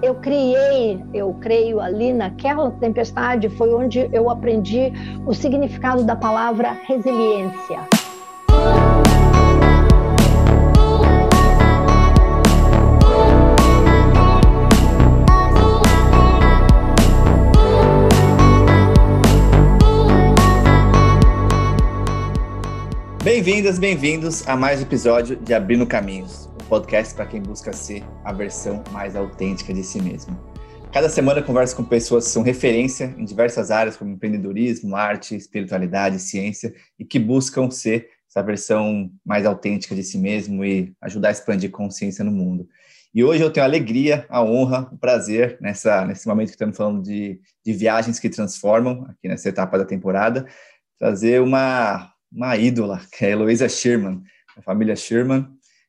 eu criei, eu creio ali naquela tempestade foi onde eu aprendi o significado da palavra resiliência. Bem-vindas, bem-vindos a mais um episódio de Abrindo Caminhos podcast para quem busca ser a versão mais autêntica de si mesmo. Cada semana eu converso com pessoas que são referência em diversas áreas, como empreendedorismo, arte, espiritualidade, ciência, e que buscam ser essa versão mais autêntica de si mesmo e ajudar a expandir consciência no mundo. E hoje eu tenho a alegria, a honra, o prazer, nessa, nesse momento que estamos falando de, de viagens que transformam, aqui nessa etapa da temporada, trazer uma, uma ídola, que é a Heloísa Sherman, a família Sherman,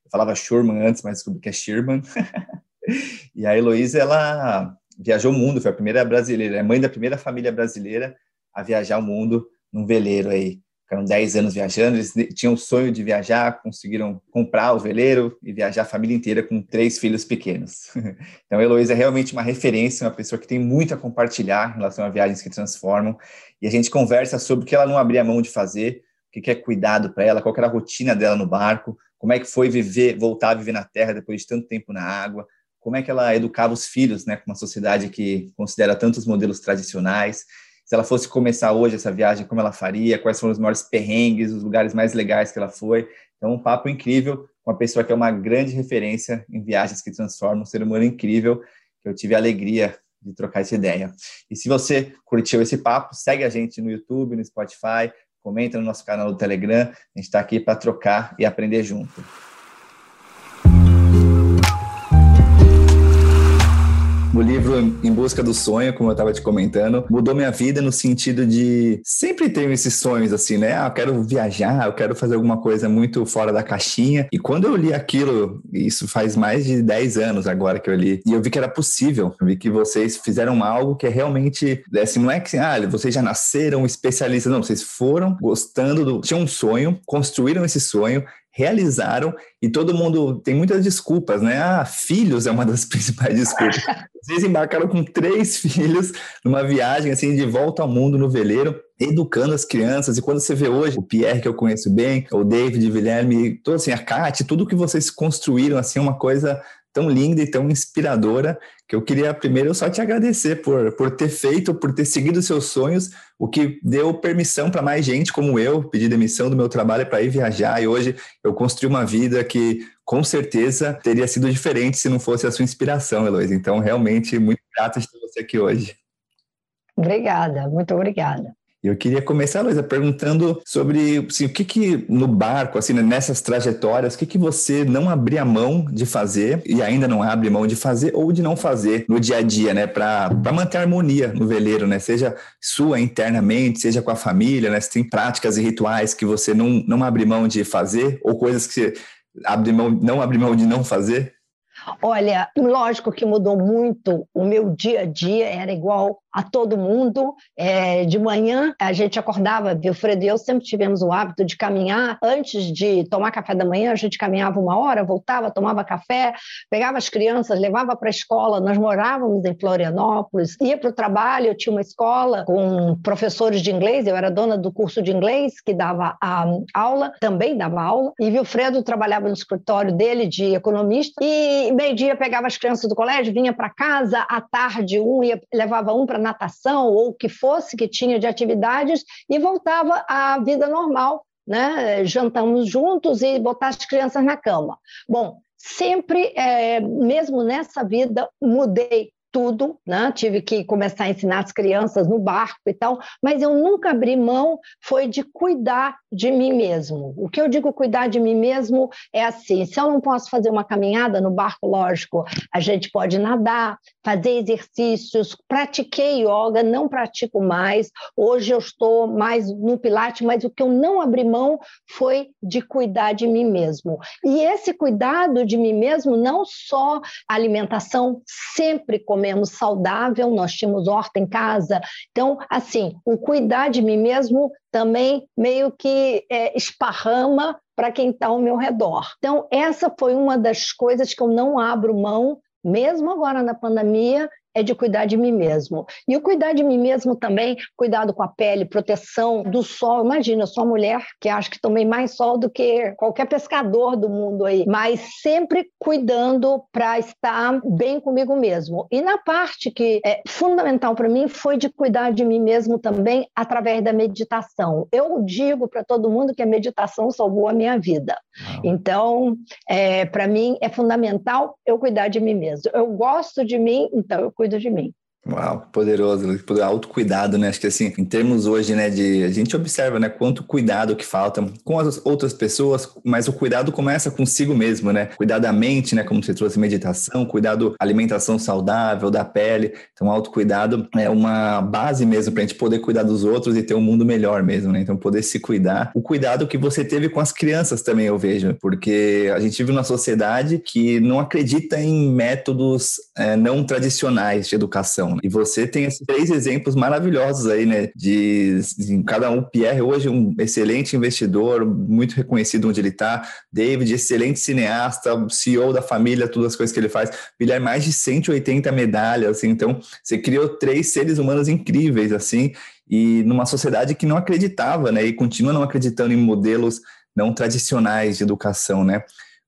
eu falava Schurman antes, mas descobri que é Sherman. e a Heloísa, ela viajou o mundo, foi a primeira brasileira, é mãe da primeira família brasileira a viajar o mundo num veleiro aí. Ficaram 10 anos viajando, eles tinham o sonho de viajar, conseguiram comprar o veleiro e viajar a família inteira com três filhos pequenos. Então, a Heloísa é realmente uma referência, uma pessoa que tem muito a compartilhar em relação a viagens que transformam. E a gente conversa sobre o que ela não abria mão de fazer, o que é cuidado para ela, qual era a rotina dela no barco, como é que foi viver, voltar a viver na Terra depois de tanto tempo na água, como é que ela educava os filhos, né, com uma sociedade que considera tantos modelos tradicionais. Se ela fosse começar hoje essa viagem, como ela faria, quais foram os maiores perrengues, os lugares mais legais que ela foi. Então, um papo incrível com uma pessoa que é uma grande referência em viagens que transformam, um ser humano incrível, que eu tive a alegria de trocar essa ideia. E se você curtiu esse papo, segue a gente no YouTube, no Spotify, comenta no nosso canal do Telegram. A gente está aqui para trocar e aprender junto. O livro Em Busca do Sonho, como eu estava te comentando, mudou minha vida no sentido de sempre tenho esses sonhos assim, né? Ah, eu quero viajar, eu quero fazer alguma coisa muito fora da caixinha. E quando eu li aquilo, isso faz mais de 10 anos agora que eu li, e eu vi que era possível. Eu vi que vocês fizeram algo que é realmente, assim, não é que ah, vocês já nasceram especialistas, não, vocês foram gostando do, tinham um sonho, construíram esse sonho, realizaram e todo mundo tem muitas desculpas, né? Ah, filhos é uma das principais desculpas. Vocês embarcaram com três filhos numa viagem assim de volta ao mundo no veleiro, educando as crianças. E quando você vê hoje o Pierre que eu conheço bem, o David, o Guilherme, todo assim a Kate, tudo que vocês construíram assim uma coisa tão linda e tão inspiradora que eu queria primeiro só te agradecer por, por ter feito, por ter seguido seus sonhos, o que deu permissão para mais gente como eu, pedir demissão do meu trabalho para ir viajar e hoje eu construí uma vida que com certeza teria sido diferente se não fosse a sua inspiração, Heloísa. Então, realmente, muito grato de ter você aqui hoje. Obrigada, muito obrigada. Eu queria começar, Luísa, perguntando sobre assim, o que que no barco, assim, né, nessas trajetórias, o que que você não abria mão de fazer e ainda não abre mão de fazer ou de não fazer no dia a dia, né, para manter a harmonia no veleiro, né, seja sua internamente, seja com a família, né, se tem práticas e rituais que você não, não abre mão de fazer ou coisas que você abre mão, não abre mão de não fazer? Olha, lógico que mudou muito. O meu dia a dia era igual a todo mundo. É, de manhã a gente acordava, Wilfredo e eu sempre tivemos o hábito de caminhar. Antes de tomar café da manhã, a gente caminhava uma hora, voltava, tomava café, pegava as crianças, levava para a escola. Nós morávamos em Florianópolis, ia para o trabalho. Eu tinha uma escola com professores de inglês, eu era dona do curso de inglês que dava a aula, também dava aula. E Wilfredo trabalhava no escritório dele de economista. E meio-dia pegava as crianças do colégio, vinha para casa, à tarde um ia, levava um para natação ou o que fosse que tinha de atividades e voltava à vida normal, né? Jantamos juntos e botar as crianças na cama. Bom, sempre, é, mesmo nessa vida, mudei tudo, né? tive que começar a ensinar as crianças no barco e tal, mas eu nunca abri mão foi de cuidar de mim mesmo. O que eu digo cuidar de mim mesmo é assim: se eu não posso fazer uma caminhada no barco, lógico, a gente pode nadar, fazer exercícios. Pratiquei yoga, não pratico mais. Hoje eu estou mais no Pilates, mas o que eu não abri mão foi de cuidar de mim mesmo. E esse cuidado de mim mesmo, não só alimentação, sempre comemos saudável, nós tínhamos horta em casa. Então, assim, o cuidar de mim mesmo também meio que é, esparrama para quem está ao meu redor. Então, essa foi uma das coisas que eu não abro mão mesmo agora na pandemia, é de cuidar de mim mesmo. E o cuidar de mim mesmo também, cuidado com a pele, proteção do sol. Imagina, eu sou uma mulher que acho que tomei mais sol do que qualquer pescador do mundo aí, mas sempre cuidando para estar bem comigo mesmo. E na parte que é fundamental para mim foi de cuidar de mim mesmo também através da meditação. Eu digo para todo mundo que a meditação salvou a minha vida. Então, é, para mim é fundamental eu cuidar de mim mesmo. Eu gosto de mim, então eu cuido de mim. Uau, poderoso, autocuidado, né? Acho que assim, em termos hoje, né, de a gente observa, né, quanto cuidado que falta com as outras pessoas, mas o cuidado começa consigo mesmo, né? Cuidar da mente, né, como você trouxe meditação, cuidado alimentação saudável, da pele. Então, autocuidado é uma base mesmo para a gente poder cuidar dos outros e ter um mundo melhor mesmo, né? Então, poder se cuidar. O cuidado que você teve com as crianças também eu vejo, porque a gente vive numa sociedade que não acredita em métodos é, não tradicionais de educação. E você tem esses três exemplos maravilhosos aí, né? De, de cada um, Pierre hoje um excelente investidor, muito reconhecido onde ele está, David, excelente cineasta, CEO da família, todas as coisas que ele faz, Guilherme, mais de 180 medalhas, assim, então você criou três seres humanos incríveis, assim, e numa sociedade que não acreditava, né? E continua não acreditando em modelos não tradicionais de educação, né?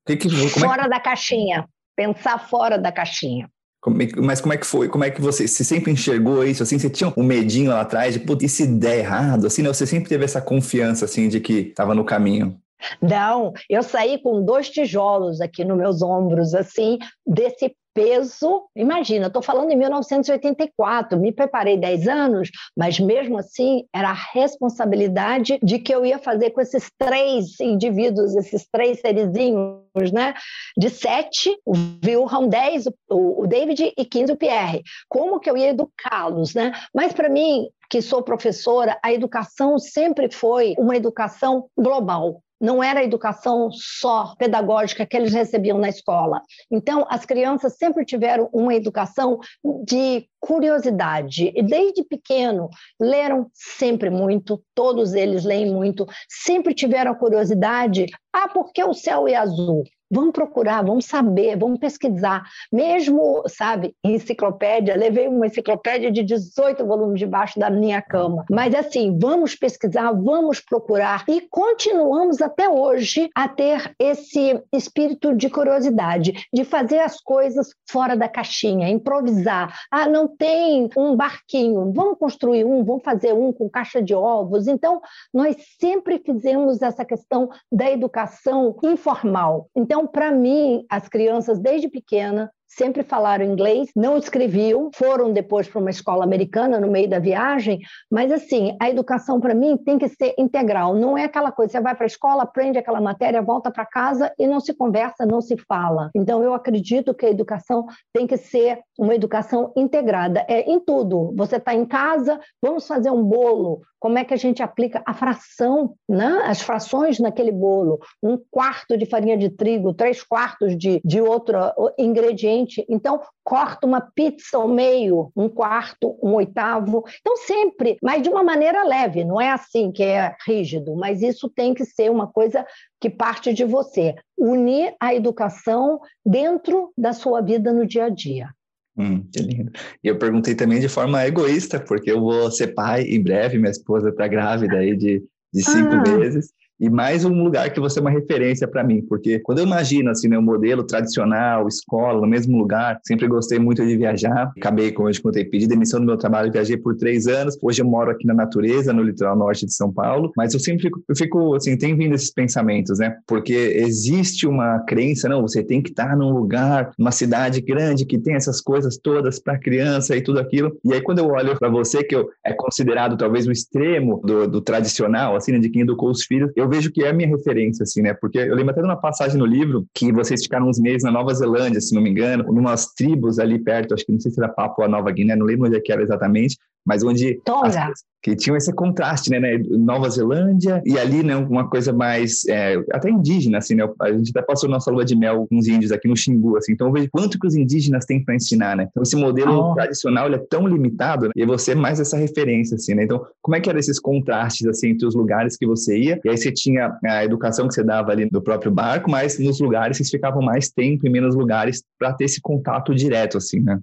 Que que, fora é que... da caixinha, pensar fora da caixinha. Como é, mas como é que foi? Como é que você, você sempre enxergou isso? Assim, você tinha um medinho lá atrás de, putz, e se der errado? Assim, né? Você sempre teve essa confiança, assim, de que estava no caminho? Não, eu saí com dois tijolos aqui nos meus ombros, assim, desse peso. Imagina, estou falando em 1984, me preparei 10 anos, mas mesmo assim era a responsabilidade de que eu ia fazer com esses três indivíduos, esses três serizinhos, né? De sete, o Wilhelm, 10, o, David e 15, o Pierre. Como que eu ia educá-los, né? Mas para mim, que sou professora, a educação sempre foi uma educação global não era a educação só pedagógica que eles recebiam na escola. Então, as crianças sempre tiveram uma educação de curiosidade. E desde pequeno, leram sempre muito, todos eles leem muito, sempre tiveram curiosidade. Ah, por que o céu é azul? Vamos procurar, vamos saber, vamos pesquisar. Mesmo, sabe, enciclopédia, levei uma enciclopédia de 18 volumes debaixo da minha cama. Mas assim, vamos pesquisar, vamos procurar e continuamos até hoje a ter esse espírito de curiosidade, de fazer as coisas fora da caixinha, improvisar. Ah, não tem um barquinho, vamos construir um, vamos fazer um com caixa de ovos. Então, nós sempre fizemos essa questão da educação informal. Então, então, para mim, as crianças desde pequena sempre falaram inglês, não escreviam, foram depois para uma escola americana no meio da viagem, mas assim, a educação para mim tem que ser integral, não é aquela coisa, você vai para a escola, aprende aquela matéria, volta para casa e não se conversa, não se fala. Então eu acredito que a educação tem que ser uma educação integrada, é em tudo. Você está em casa, vamos fazer um bolo, como é que a gente aplica a fração, né? as frações naquele bolo, um quarto de farinha de trigo, três quartos de, de outro ingrediente então, corta uma pizza ao meio, um quarto, um oitavo. Então, sempre, mas de uma maneira leve, não é assim que é rígido, mas isso tem que ser uma coisa que parte de você. Unir a educação dentro da sua vida no dia a dia. Hum, que lindo. E eu perguntei também de forma egoísta, porque eu vou ser pai em breve, minha esposa está grávida aí de, de cinco ah. meses e mais um lugar que você é uma referência para mim, porque quando eu imagino assim, o modelo tradicional, escola, no mesmo lugar, sempre gostei muito de viajar. Acabei, como eu te contei, pedi demissão do meu trabalho, viajei por três anos. Hoje eu moro aqui na natureza, no litoral norte de São Paulo, mas eu sempre fico, eu fico assim, tem vindo esses pensamentos, né? Porque existe uma crença, não, você tem que estar num lugar, numa cidade grande que tem essas coisas todas para criança e tudo aquilo. E aí quando eu olho para você, que eu, é considerado talvez o extremo do, do tradicional, assim, né, de quem educou os filhos, eu vejo que é a minha referência, assim, né? Porque eu lembro até de uma passagem no livro que vocês ficaram uns meses na Nova Zelândia, se não me engano, numas tribos ali perto, acho que não sei se era Papua Nova Guiné, não lembro onde é que era exatamente, mas onde Tonga que tinham esse contraste, né, né, Nova Zelândia e ali, né, uma coisa mais é, até indígena, assim, né, a gente até passou nossa lua de mel com os índios aqui no Xingu, assim, então eu vejo quanto que os indígenas têm para ensinar, né, então esse modelo oh. tradicional, ele é tão limitado, né, e você mais essa referência, assim, né, então como é que eram esses contrastes, assim, entre os lugares que você ia, e aí você tinha a educação que você dava ali do próprio barco, mas nos lugares vocês ficavam mais tempo em menos lugares para ter esse contato direto, assim, né?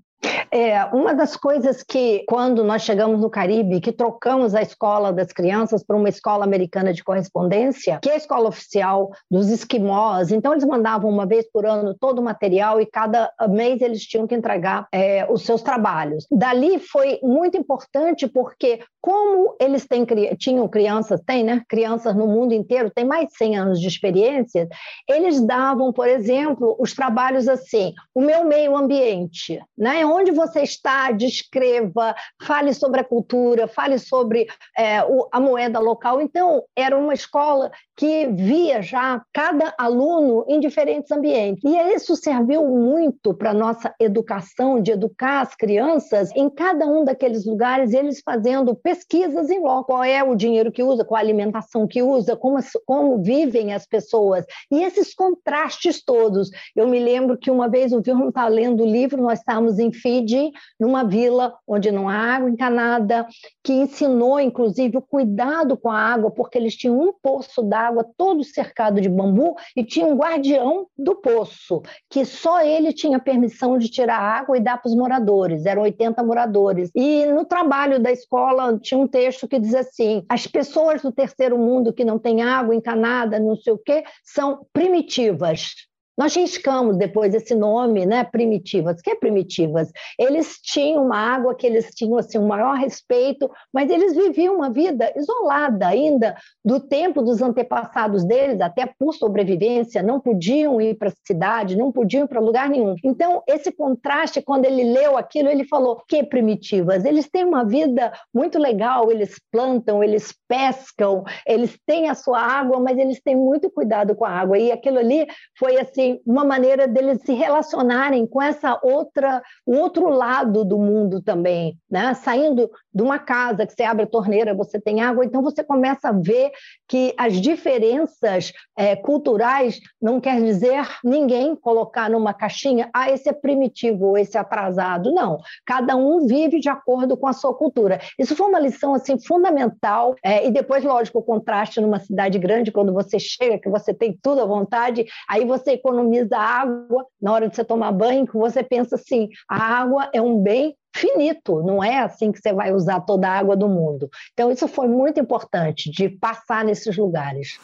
É, uma das coisas que, quando nós chegamos no Caribe, que trocamos a escola das crianças para uma escola americana de correspondência, que é a escola oficial dos esquimós, então eles mandavam uma vez por ano todo o material e cada mês eles tinham que entregar é, os seus trabalhos. Dali foi muito importante porque, como eles têm, tinham crianças, tem, né? Crianças no mundo inteiro, tem mais de 100 anos de experiência, eles davam, por exemplo, os trabalhos assim, o meu meio ambiente, né? onde você está, descreva, fale sobre a cultura, fale sobre é, o, a moeda local. Então, era uma escola que via já cada aluno em diferentes ambientes. E isso serviu muito para a nossa educação, de educar as crianças em cada um daqueles lugares, eles fazendo pesquisas em loco. Qual é o dinheiro que usa, qual a alimentação que usa, como, como vivem as pessoas. E esses contrastes todos. Eu me lembro que uma vez o Vilma estava lendo o livro, nós estávamos em Numa vila onde não há água encanada, que ensinou, inclusive, o cuidado com a água, porque eles tinham um poço d'água todo cercado de bambu e tinha um guardião do poço, que só ele tinha permissão de tirar água e dar para os moradores, eram 80 moradores. E no trabalho da escola tinha um texto que diz assim: as pessoas do terceiro mundo que não têm água encanada, não sei o quê, são primitivas. Nós riscamos depois esse nome, né, primitivas. O que é primitivas? Eles tinham uma água que eles tinham assim um maior respeito, mas eles viviam uma vida isolada ainda do tempo dos antepassados deles, até por sobrevivência, não podiam ir para a cidade, não podiam ir para lugar nenhum. Então, esse contraste, quando ele leu aquilo, ele falou: "Que primitivas? Eles têm uma vida muito legal, eles plantam, eles pescam, eles têm a sua água, mas eles têm muito cuidado com a água". E aquilo ali foi assim uma maneira deles se relacionarem com essa outra, o outro lado do mundo também, né? Saindo de uma casa que você abre a torneira, você tem água, então você começa a ver que as diferenças é, culturais não quer dizer ninguém colocar numa caixinha, ah, esse é primitivo, esse é atrasado. Não, cada um vive de acordo com a sua cultura. Isso foi uma lição assim fundamental é, e depois, lógico, o contraste numa cidade grande, quando você chega, que você tem tudo à vontade, aí você economiza economiza água na hora de você tomar banho, que você pensa assim, a água é um bem finito, não é assim que você vai usar toda a água do mundo. Então, isso foi muito importante, de passar nesses lugares.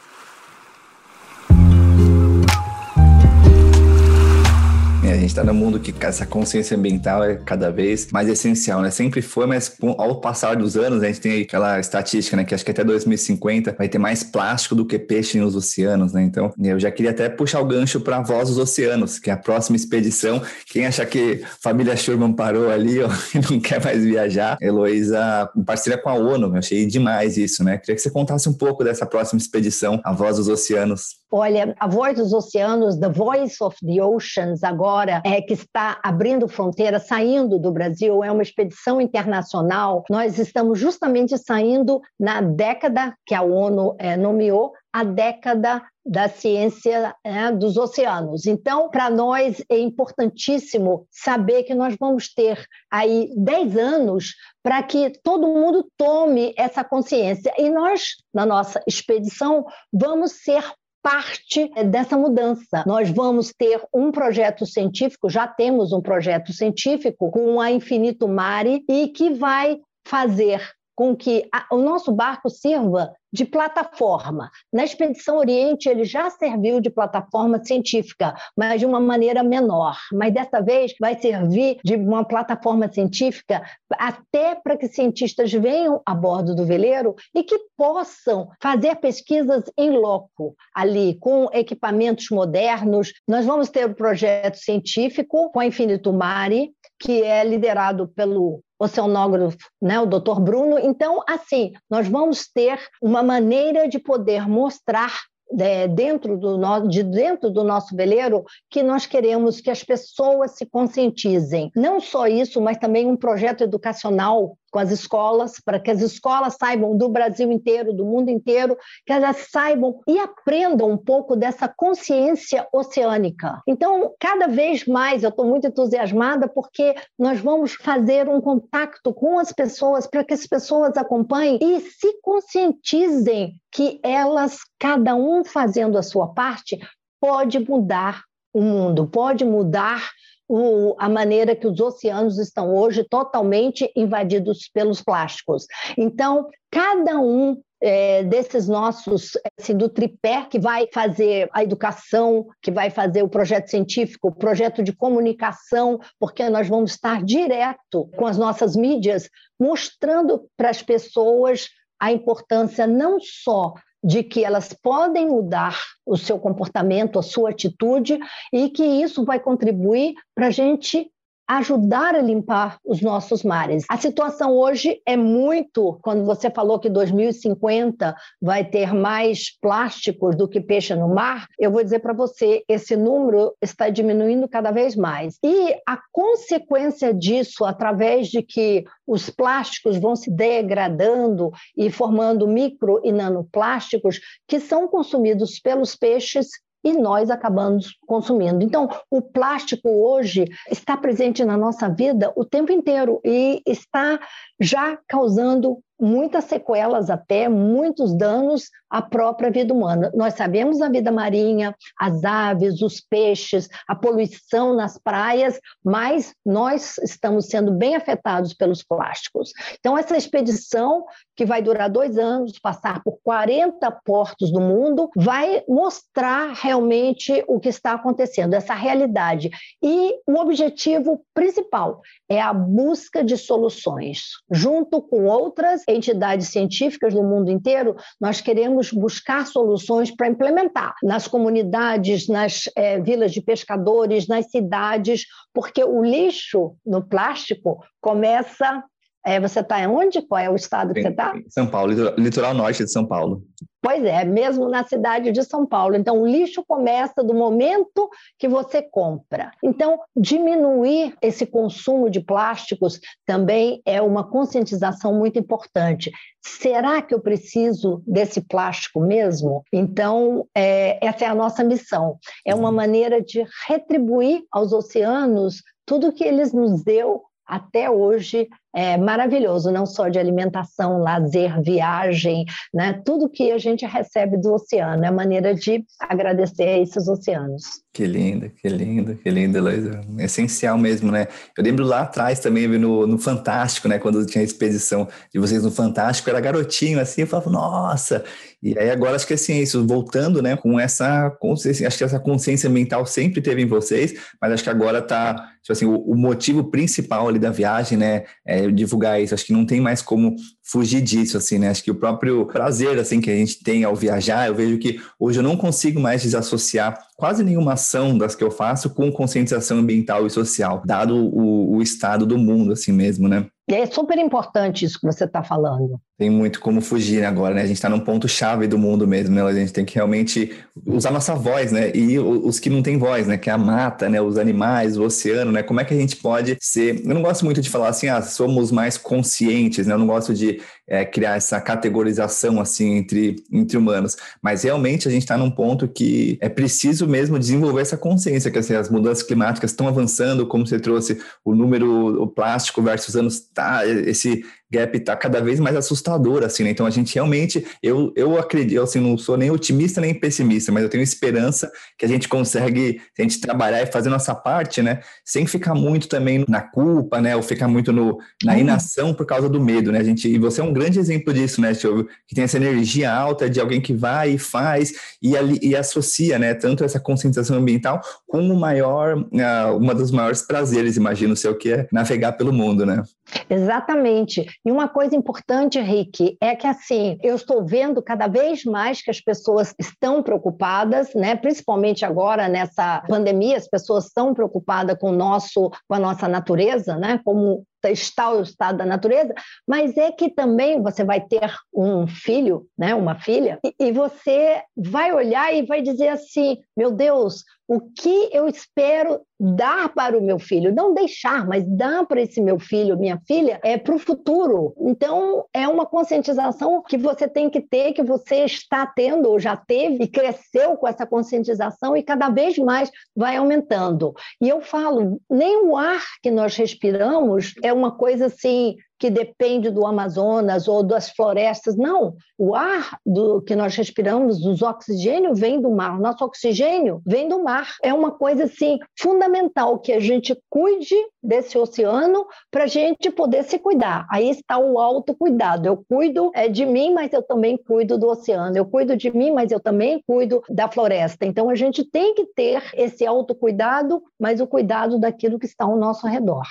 A gente está no mundo que essa consciência ambiental é cada vez mais essencial, né? Sempre foi, mas ao passar dos anos, a gente tem aquela estatística, né? Que acho que até 2050 vai ter mais plástico do que peixe nos oceanos, né? Então, eu já queria até puxar o gancho para Voz dos Oceanos, que é a próxima expedição. Quem achar que família Schurman parou ali, ó, e não quer mais viajar, Heloísa, em parceria com a ONU, eu achei demais isso, né? Queria que você contasse um pouco dessa próxima expedição, a Voz dos Oceanos. Olha, a Voz dos Oceanos, The Voice of the Oceans, agora, é que está abrindo fronteira, saindo do Brasil, é uma expedição internacional. Nós estamos justamente saindo na década que a ONU é, nomeou a década da ciência é, dos oceanos. Então, para nós é importantíssimo saber que nós vamos ter aí 10 anos para que todo mundo tome essa consciência. E nós, na nossa expedição, vamos ser parte dessa mudança. Nós vamos ter um projeto científico, já temos um projeto científico com a Infinito Mare e que vai fazer com que a, o nosso barco sirva de plataforma. Na Expedição Oriente, ele já serviu de plataforma científica, mas de uma maneira menor. Mas dessa vez vai servir de uma plataforma científica até para que cientistas venham a bordo do veleiro e que possam fazer pesquisas em loco, ali, com equipamentos modernos. Nós vamos ter o um projeto científico com a Infinito Mare, que é liderado pelo oceanógrafo, né, o Dr. Bruno. Então, assim, nós vamos ter uma maneira de poder mostrar é, dentro do no, de dentro do nosso veleiro que nós queremos que as pessoas se conscientizem. Não só isso, mas também um projeto educacional com as escolas, para que as escolas saibam do Brasil inteiro, do mundo inteiro, que elas saibam e aprendam um pouco dessa consciência oceânica. Então, cada vez mais eu estou muito entusiasmada porque nós vamos fazer um contato com as pessoas para que as pessoas acompanhem e se conscientizem que elas, cada um fazendo a sua parte, pode mudar o mundo, pode mudar o, a maneira que os oceanos estão hoje totalmente invadidos pelos plásticos. Então, cada um é, desses nossos, assim, do tripé que vai fazer a educação, que vai fazer o projeto científico, o projeto de comunicação, porque nós vamos estar direto com as nossas mídias, mostrando para as pessoas a importância não só de que elas podem mudar o seu comportamento, a sua atitude, e que isso vai contribuir para a gente ajudar a limpar os nossos mares. A situação hoje é muito, quando você falou que 2050 vai ter mais plásticos do que peixe no mar, eu vou dizer para você, esse número está diminuindo cada vez mais. E a consequência disso, através de que os plásticos vão se degradando e formando micro e nanoplásticos que são consumidos pelos peixes e nós acabamos consumindo. Então, o plástico hoje está presente na nossa vida o tempo inteiro e está já causando muitas sequelas até, muitos danos à própria vida humana. Nós sabemos a vida marinha, as aves, os peixes, a poluição nas praias, mas nós estamos sendo bem afetados pelos plásticos. Então, essa expedição, que vai durar dois anos, passar por 40 portos do mundo, vai mostrar realmente o que está acontecendo, essa realidade. E o objetivo principal é a busca de soluções, junto com outras entidades científicas do mundo inteiro, nós queremos buscar soluções para implementar nas comunidades, nas é, vilas de pescadores, nas cidades, porque o lixo no plástico começa é, você está onde? Qual é o estado que você está? São Paulo, litoral norte de São Paulo. Pois é, mesmo na cidade de São Paulo. Então, o lixo começa do momento que você compra. Então, diminuir esse consumo de plásticos também é uma conscientização muito importante. Será que eu preciso desse plástico mesmo? Então, é, essa é a nossa missão. É uma maneira de retribuir aos oceanos tudo que eles nos deu até hoje é maravilhoso, não só de alimentação, lazer, viagem, né? tudo que a gente recebe do oceano, é a maneira de agradecer a esses oceanos. Que lindo, que lindo, que lindo, Heloísa. É essencial mesmo, né? Eu lembro lá atrás também, no, no Fantástico, né? Quando tinha a expedição de vocês no Fantástico, era garotinho assim, eu falava, nossa! E aí agora acho que assim, isso, voltando, né, com essa consciência, acho que essa consciência mental sempre teve em vocês, mas acho que agora tá, tipo assim, o, o motivo principal ali da viagem, né, é divulgar isso. Acho que não tem mais como fugir disso, assim, né? Acho que o próprio prazer, assim, que a gente tem ao viajar, eu vejo que hoje eu não consigo mais desassociar quase nenhuma ação das que eu faço com conscientização ambiental e social, dado o, o estado do mundo, assim mesmo, né? E é super importante isso que você está falando. Tem muito como fugir agora, né? A gente está num ponto chave do mundo mesmo, né? A gente tem que realmente usar nossa voz, né? E os que não têm voz, né? Que é a mata, né? Os animais, o oceano, né? Como é que a gente pode ser... Eu não gosto muito de falar assim, ah, somos mais conscientes, né? Eu não gosto de Merci. É, criar essa categorização, assim, entre, entre humanos. Mas realmente a gente está num ponto que é preciso mesmo desenvolver essa consciência, que assim, as mudanças climáticas estão avançando, como você trouxe o número, o plástico versus anos tá, esse gap está cada vez mais assustador, assim, né? Então a gente realmente, eu, eu acredito, assim, não sou nem otimista nem pessimista, mas eu tenho esperança que a gente consegue, a gente trabalhar e fazer nossa parte, né? Sem ficar muito também na culpa, né? Ou ficar muito no, na uhum. inação por causa do medo, né? A gente, e você é um grande exemplo disso, né, Silvio? Que tem essa energia alta de alguém que vai e faz e, ali, e associa, né? Tanto essa conscientização ambiental com o maior, uh, uma dos maiores prazeres, imagino, seu que é navegar pelo mundo, né? Exatamente. E uma coisa importante, Rick, é que assim, eu estou vendo cada vez mais que as pessoas estão preocupadas, né? Principalmente agora nessa pandemia, as pessoas estão preocupadas com o nosso, com a nossa natureza, né? Como está o estado da natureza, mas é que também você vai ter um filho, né, uma filha, e, e você vai olhar e vai dizer assim: meu Deus, o que eu espero dar para o meu filho, não deixar, mas dar para esse meu filho, minha filha, é para o futuro. Então, é uma conscientização que você tem que ter, que você está tendo, ou já teve, e cresceu com essa conscientização, e cada vez mais vai aumentando. E eu falo, nem o ar que nós respiramos é uma coisa assim que depende do Amazonas ou das florestas. Não, o ar do que nós respiramos, dos oxigênio, vem do mar. O nosso oxigênio vem do mar. É uma coisa assim fundamental que a gente cuide desse oceano para a gente poder se cuidar. Aí está o autocuidado. Eu cuido é, de mim, mas eu também cuido do oceano. Eu cuido de mim, mas eu também cuido da floresta. Então a gente tem que ter esse autocuidado, mas o cuidado daquilo que está ao nosso redor.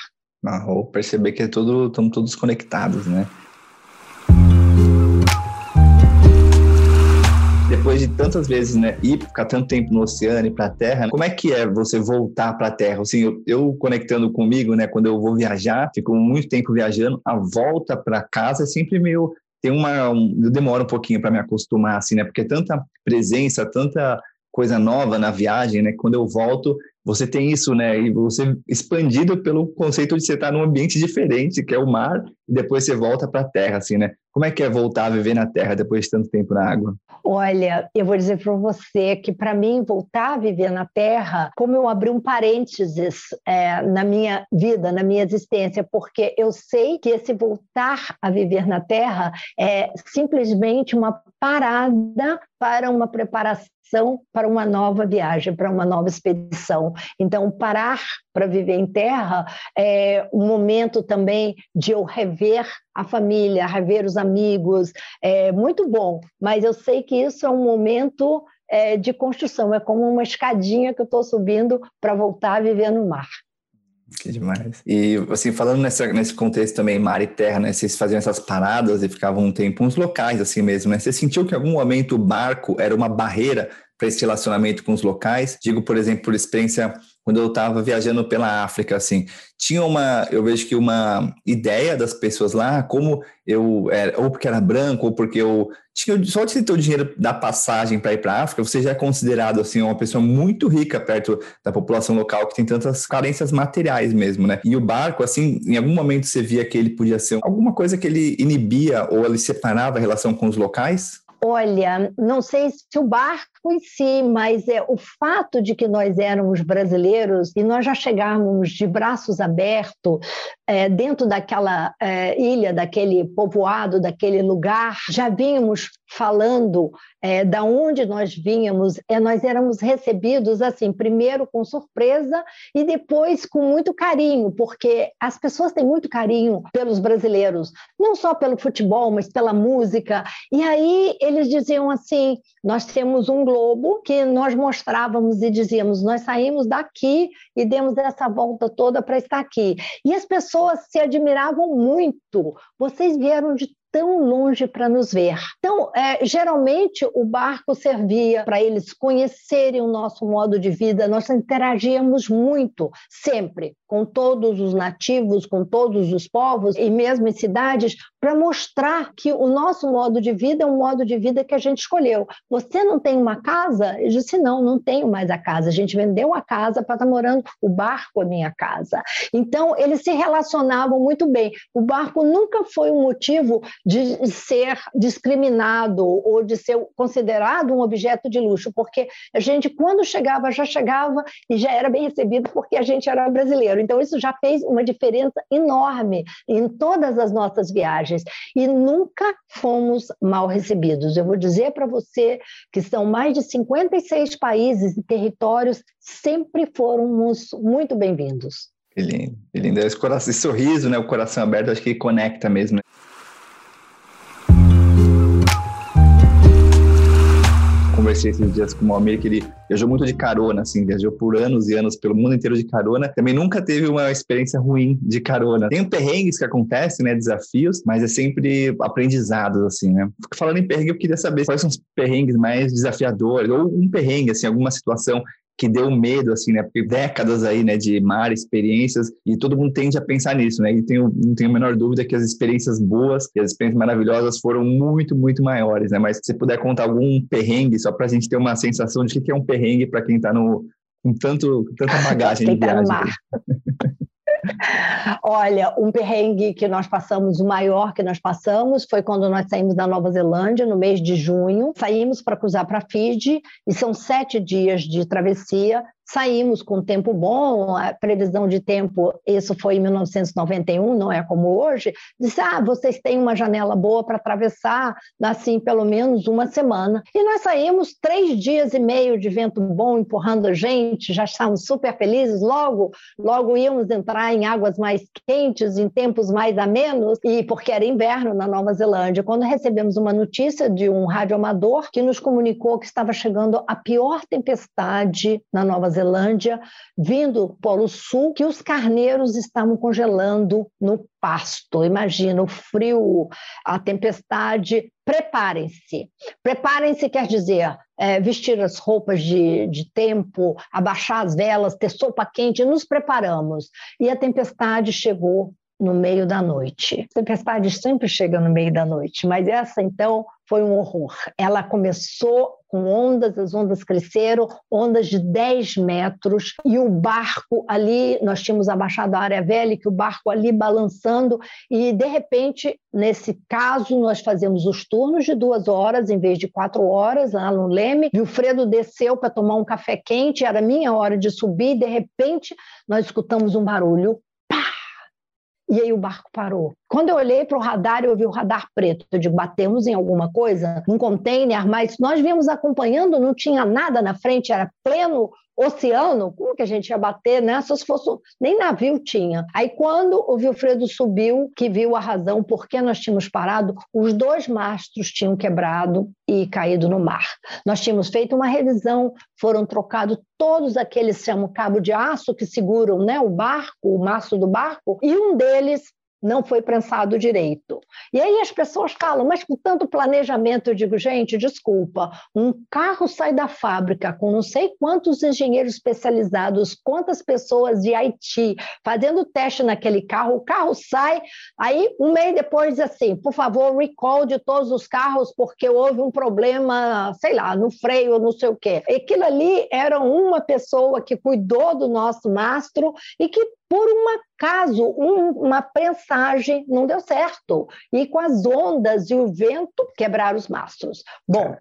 Ah, ou perceber que é tudo, estamos todos conectados, né? Depois de tantas vezes, né, ir ficar tanto tempo no oceano e para a Terra, como é que é você voltar para a Terra? Assim, eu, eu, conectando comigo, né, quando eu vou viajar, fico muito tempo viajando, a volta para casa é sempre meio tem uma um, eu demoro um pouquinho para me acostumar assim, né? Porque tanta presença, tanta coisa nova na viagem, né? Quando eu volto, você tem isso, né? E você expandido pelo conceito de você estar num ambiente diferente, que é o mar, e depois você volta para a terra, assim, né? Como é que é voltar a viver na terra depois de tanto tempo na água? Olha, eu vou dizer para você que para mim voltar a viver na terra, como eu abri um parênteses é, na minha vida, na minha existência, porque eu sei que esse voltar a viver na terra é simplesmente uma parada para uma preparação para uma nova viagem, para uma nova expedição. Então, parar para viver em terra é um momento também de eu rever a família, rever os amigos, é muito bom, mas eu sei que isso é um momento é, de construção, é como uma escadinha que eu estou subindo para voltar a viver no mar. Que demais. E, assim, falando nessa, nesse contexto também, mar e terra, né? Vocês faziam essas paradas e ficavam um tempo uns locais, assim mesmo, né? Você sentiu que em algum momento o barco era uma barreira para esse relacionamento com os locais? Digo, por exemplo, por experiência quando eu estava viajando pela África, assim, tinha uma, eu vejo que uma ideia das pessoas lá, como eu era, ou porque era branco, ou porque eu tinha só de ter o dinheiro da passagem para ir para a África, você já é considerado assim uma pessoa muito rica perto da população local que tem tantas carências materiais mesmo, né? E o barco, assim, em algum momento você via que ele podia ser alguma coisa que ele inibia ou ele separava a relação com os locais? Olha, não sei se o barco em si, mas é o fato de que nós éramos brasileiros e nós já chegávamos de braços abertos é, dentro daquela é, ilha, daquele povoado, daquele lugar, já vínhamos falando é, da onde nós vínhamos, é, nós éramos recebidos assim, primeiro com surpresa e depois com muito carinho, porque as pessoas têm muito carinho pelos brasileiros, não só pelo futebol, mas pela música. E aí eles diziam assim: nós temos um globo que nós mostrávamos e dizíamos, nós saímos daqui e demos essa volta toda para estar aqui. E as pessoas se admiravam muito. Vocês vieram de tão longe para nos ver. Então, é, geralmente, o barco servia para eles conhecerem o nosso modo de vida, nós interagíamos muito, sempre, com todos os nativos, com todos os povos, e mesmo em cidades, para mostrar que o nosso modo de vida é um modo de vida que a gente escolheu. Você não tem uma casa? Eu disse: não, não tenho mais a casa. A gente vendeu a casa para estar tá morando, o barco é minha casa. Então, eles se relacionavam muito bem. O barco nunca foi um motivo de ser discriminado ou de ser considerado um objeto de luxo, porque a gente, quando chegava, já chegava e já era bem recebido porque a gente era brasileiro. Então, isso já fez uma diferença enorme em todas as nossas viagens e nunca fomos mal recebidos. Eu vou dizer para você que são mais de 56 países e territórios, sempre fomos muito bem-vindos. Que lindo, que lindo. Esse, coração, esse sorriso, né, o coração aberto, acho que conecta mesmo. Né? Conversei esses dias com o Almir, que ele viajou muito de carona, assim, viajou por anos e anos pelo mundo inteiro de carona. Também nunca teve uma experiência ruim de carona. Tem perrengues que acontecem, né, desafios, mas é sempre aprendizados, assim, né. Falando em perrengue, eu queria saber quais são os perrengues mais desafiadores, ou um perrengue, assim, alguma situação que deu medo, assim, né? Porque décadas aí, né, de mar, experiências, e todo mundo tende a pensar nisso, né? E tenho, não tenho a menor dúvida que as experiências boas e as experiências maravilhosas foram muito, muito maiores, né? Mas se puder contar algum perrengue, só para a gente ter uma sensação de o que é um perrengue para quem está no, com tanto, tanta bagagem de viagem. no mar. Olha, um perrengue que nós passamos, o maior que nós passamos, foi quando nós saímos da Nova Zelândia, no mês de junho. Saímos para cruzar para Fiji, e são sete dias de travessia saímos com tempo bom, a previsão de tempo, isso foi em 1991, não é como hoje, disse, ah, vocês têm uma janela boa para atravessar, assim, pelo menos uma semana. E nós saímos três dias e meio de vento bom, empurrando a gente, já estávamos super felizes, logo, logo íamos entrar em águas mais quentes, em tempos mais amenos, e porque era inverno na Nova Zelândia, quando recebemos uma notícia de um radioamador que nos comunicou que estava chegando a pior tempestade na Nova Zelândia, vindo Polo Sul, que os carneiros estavam congelando no pasto. Imagina o frio, a tempestade. Preparem-se. Preparem-se quer dizer é, vestir as roupas de, de tempo, abaixar as velas, ter sopa quente. Nos preparamos. E a tempestade chegou no meio da noite. A tempestade sempre chega no meio da noite, mas essa então foi um horror. Ela começou com ondas, as ondas cresceram, ondas de 10 metros, e o barco ali, nós tínhamos abaixado a área velha, que o barco ali balançando, e de repente, nesse caso, nós fazemos os turnos de duas horas em vez de quatro horas lá no Leme. Vilfredo desceu para tomar um café quente, era minha hora de subir, e de repente nós escutamos um barulho e aí o barco parou. Quando eu olhei para o radar, eu vi o radar preto. Eu digo, batemos em alguma coisa, num container, mas nós vimos acompanhando, não tinha nada na frente, era pleno oceano, como que a gente ia bater, né? Se fosse nem navio tinha. Aí quando o Wilfredo subiu, que viu a razão por que nós tínhamos parado, os dois mastros tinham quebrado e caído no mar. Nós tínhamos feito uma revisão, foram trocados todos aqueles chamam cabo de aço que seguram, né, o barco, o mastro do barco, e um deles não foi prensado direito. E aí as pessoas falam, mas com tanto planejamento, eu digo, gente, desculpa, um carro sai da fábrica com não sei quantos engenheiros especializados, quantas pessoas de IT fazendo teste naquele carro, o carro sai, aí um mês depois diz assim, por favor, recall de todos os carros porque houve um problema, sei lá, no freio, não sei o quê. Aquilo ali era uma pessoa que cuidou do nosso mastro e que por um acaso, um, uma prensagem não deu certo. E com as ondas e o vento, quebraram os mastros. Bom,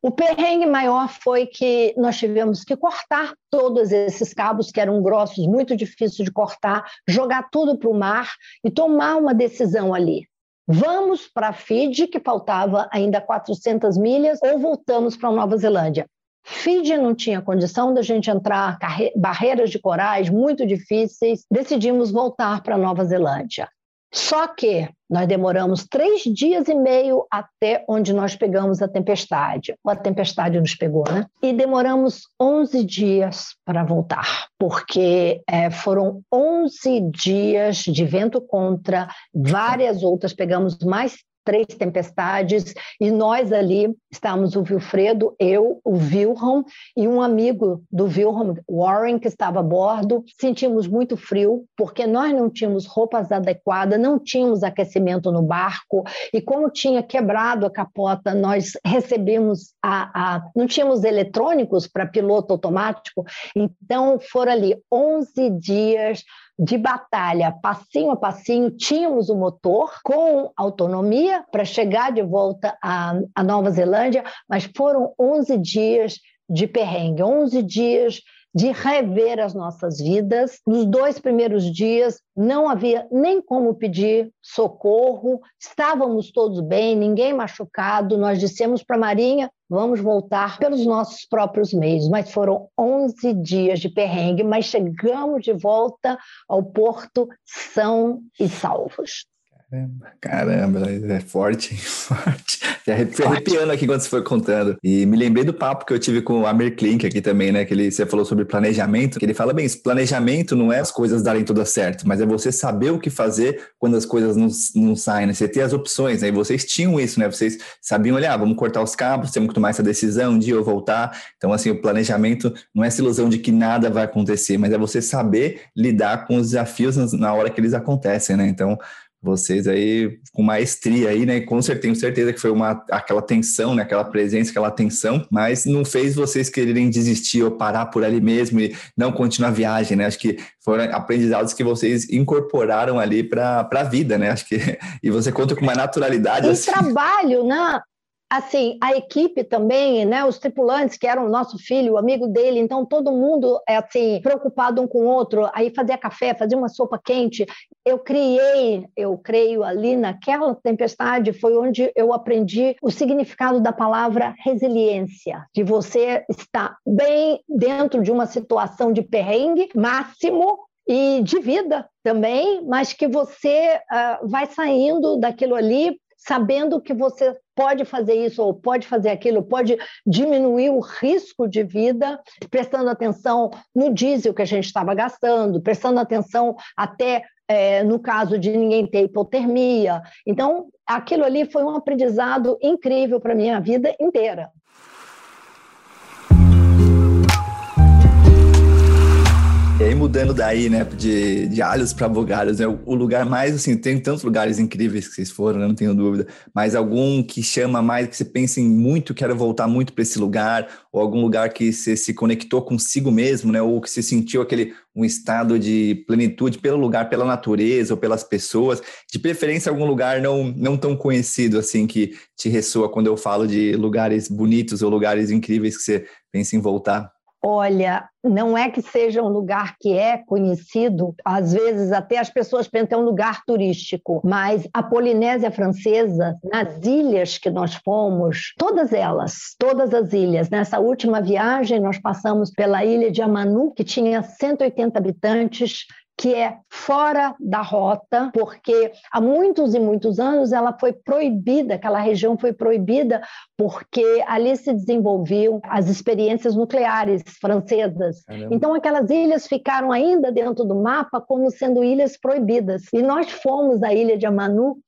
o perrengue maior foi que nós tivemos que cortar todos esses cabos que eram grossos, muito difícil de cortar, jogar tudo para o mar e tomar uma decisão ali. Vamos para a Fiji, que faltava ainda 400 milhas, ou voltamos para a Nova Zelândia? Fiji não tinha condição da gente entrar, barreiras de corais muito difíceis, decidimos voltar para Nova Zelândia. Só que nós demoramos três dias e meio até onde nós pegamos a tempestade. A tempestade nos pegou, né? E demoramos 11 dias para voltar, porque é, foram 11 dias de vento contra, várias outras, pegamos mais três tempestades, e nós ali estávamos o Wilfredo, eu, o Wilhelm e um amigo do Wilhelm, Warren, que estava a bordo. Sentimos muito frio, porque nós não tínhamos roupas adequadas, não tínhamos aquecimento no barco, e como tinha quebrado a capota, nós recebemos a. a não tínhamos eletrônicos para piloto automático, então foram ali 11 dias de batalha, passinho a passinho, tínhamos o motor com autonomia para chegar de volta à, à Nova Zelândia, mas foram 11 dias de perrengue, 11 dias de rever as nossas vidas. Nos dois primeiros dias não havia nem como pedir socorro, estávamos todos bem, ninguém machucado. Nós dissemos para a Marinha: vamos voltar pelos nossos próprios meios. Mas foram 11 dias de perrengue, mas chegamos de volta ao porto são e salvos. Caramba, caramba, é forte, forte. Já arrepiando aqui quando você foi contando. E me lembrei do papo que eu tive com o Amir Klink aqui também, né? Que ele, você falou sobre planejamento, que ele fala bem, isso, planejamento não é as coisas darem tudo certo, mas é você saber o que fazer quando as coisas não, não saem, né? Você ter as opções, aí né? vocês tinham isso, né? Vocês sabiam, olhar, ah, vamos cortar os cabos, temos que tomar essa decisão, um dia eu voltar. Então, assim, o planejamento não é essa ilusão de que nada vai acontecer, mas é você saber lidar com os desafios na hora que eles acontecem, né? Então, vocês aí com maestria aí, né? Com certeza, tenho certeza que foi uma aquela tensão, né? Aquela presença, aquela tensão, mas não fez vocês quererem desistir ou parar por ali mesmo e não continuar a viagem, né? Acho que foram aprendizados que vocês incorporaram ali para a vida, né? Acho que e você conta com uma naturalidade. E assim. trabalho, né? Assim, a equipe também, né, os tripulantes que eram o nosso filho, o amigo dele, então todo mundo é assim, preocupado um com o outro, aí fazia café, fazia uma sopa quente. Eu criei, eu creio ali naquela tempestade foi onde eu aprendi o significado da palavra resiliência, de você estar bem dentro de uma situação de perrengue máximo e de vida também, mas que você uh, vai saindo daquilo ali sabendo que você pode fazer isso ou pode fazer aquilo, pode diminuir o risco de vida, prestando atenção no diesel que a gente estava gastando, prestando atenção até é, no caso de ninguém ter hipotermia. Então, aquilo ali foi um aprendizado incrível para a minha vida inteira. E aí, mudando daí, né, de, de alhos para bugalhos, né, o, o, lugar mais, assim, tem tantos lugares incríveis que vocês foram, né, não tenho dúvida, mas algum que chama mais, que você pense em muito, quero voltar muito para esse lugar, ou algum lugar que você se conectou consigo mesmo, né, ou que você sentiu aquele, um estado de plenitude pelo lugar, pela natureza, ou pelas pessoas, de preferência algum lugar não, não tão conhecido, assim, que te ressoa quando eu falo de lugares bonitos ou lugares incríveis que você pensa em voltar? Olha, não é que seja um lugar que é conhecido, às vezes até as pessoas pensam que é um lugar turístico, mas a Polinésia Francesa, nas ilhas que nós fomos, todas elas, todas as ilhas, nessa última viagem nós passamos pela ilha de Amanu, que tinha 180 habitantes, que é fora da rota, porque há muitos e muitos anos ela foi proibida, aquela região foi proibida porque ali se desenvolviam as experiências nucleares francesas. Caramba. Então aquelas ilhas ficaram ainda dentro do mapa como sendo ilhas proibidas. E nós fomos à ilha de Amanu,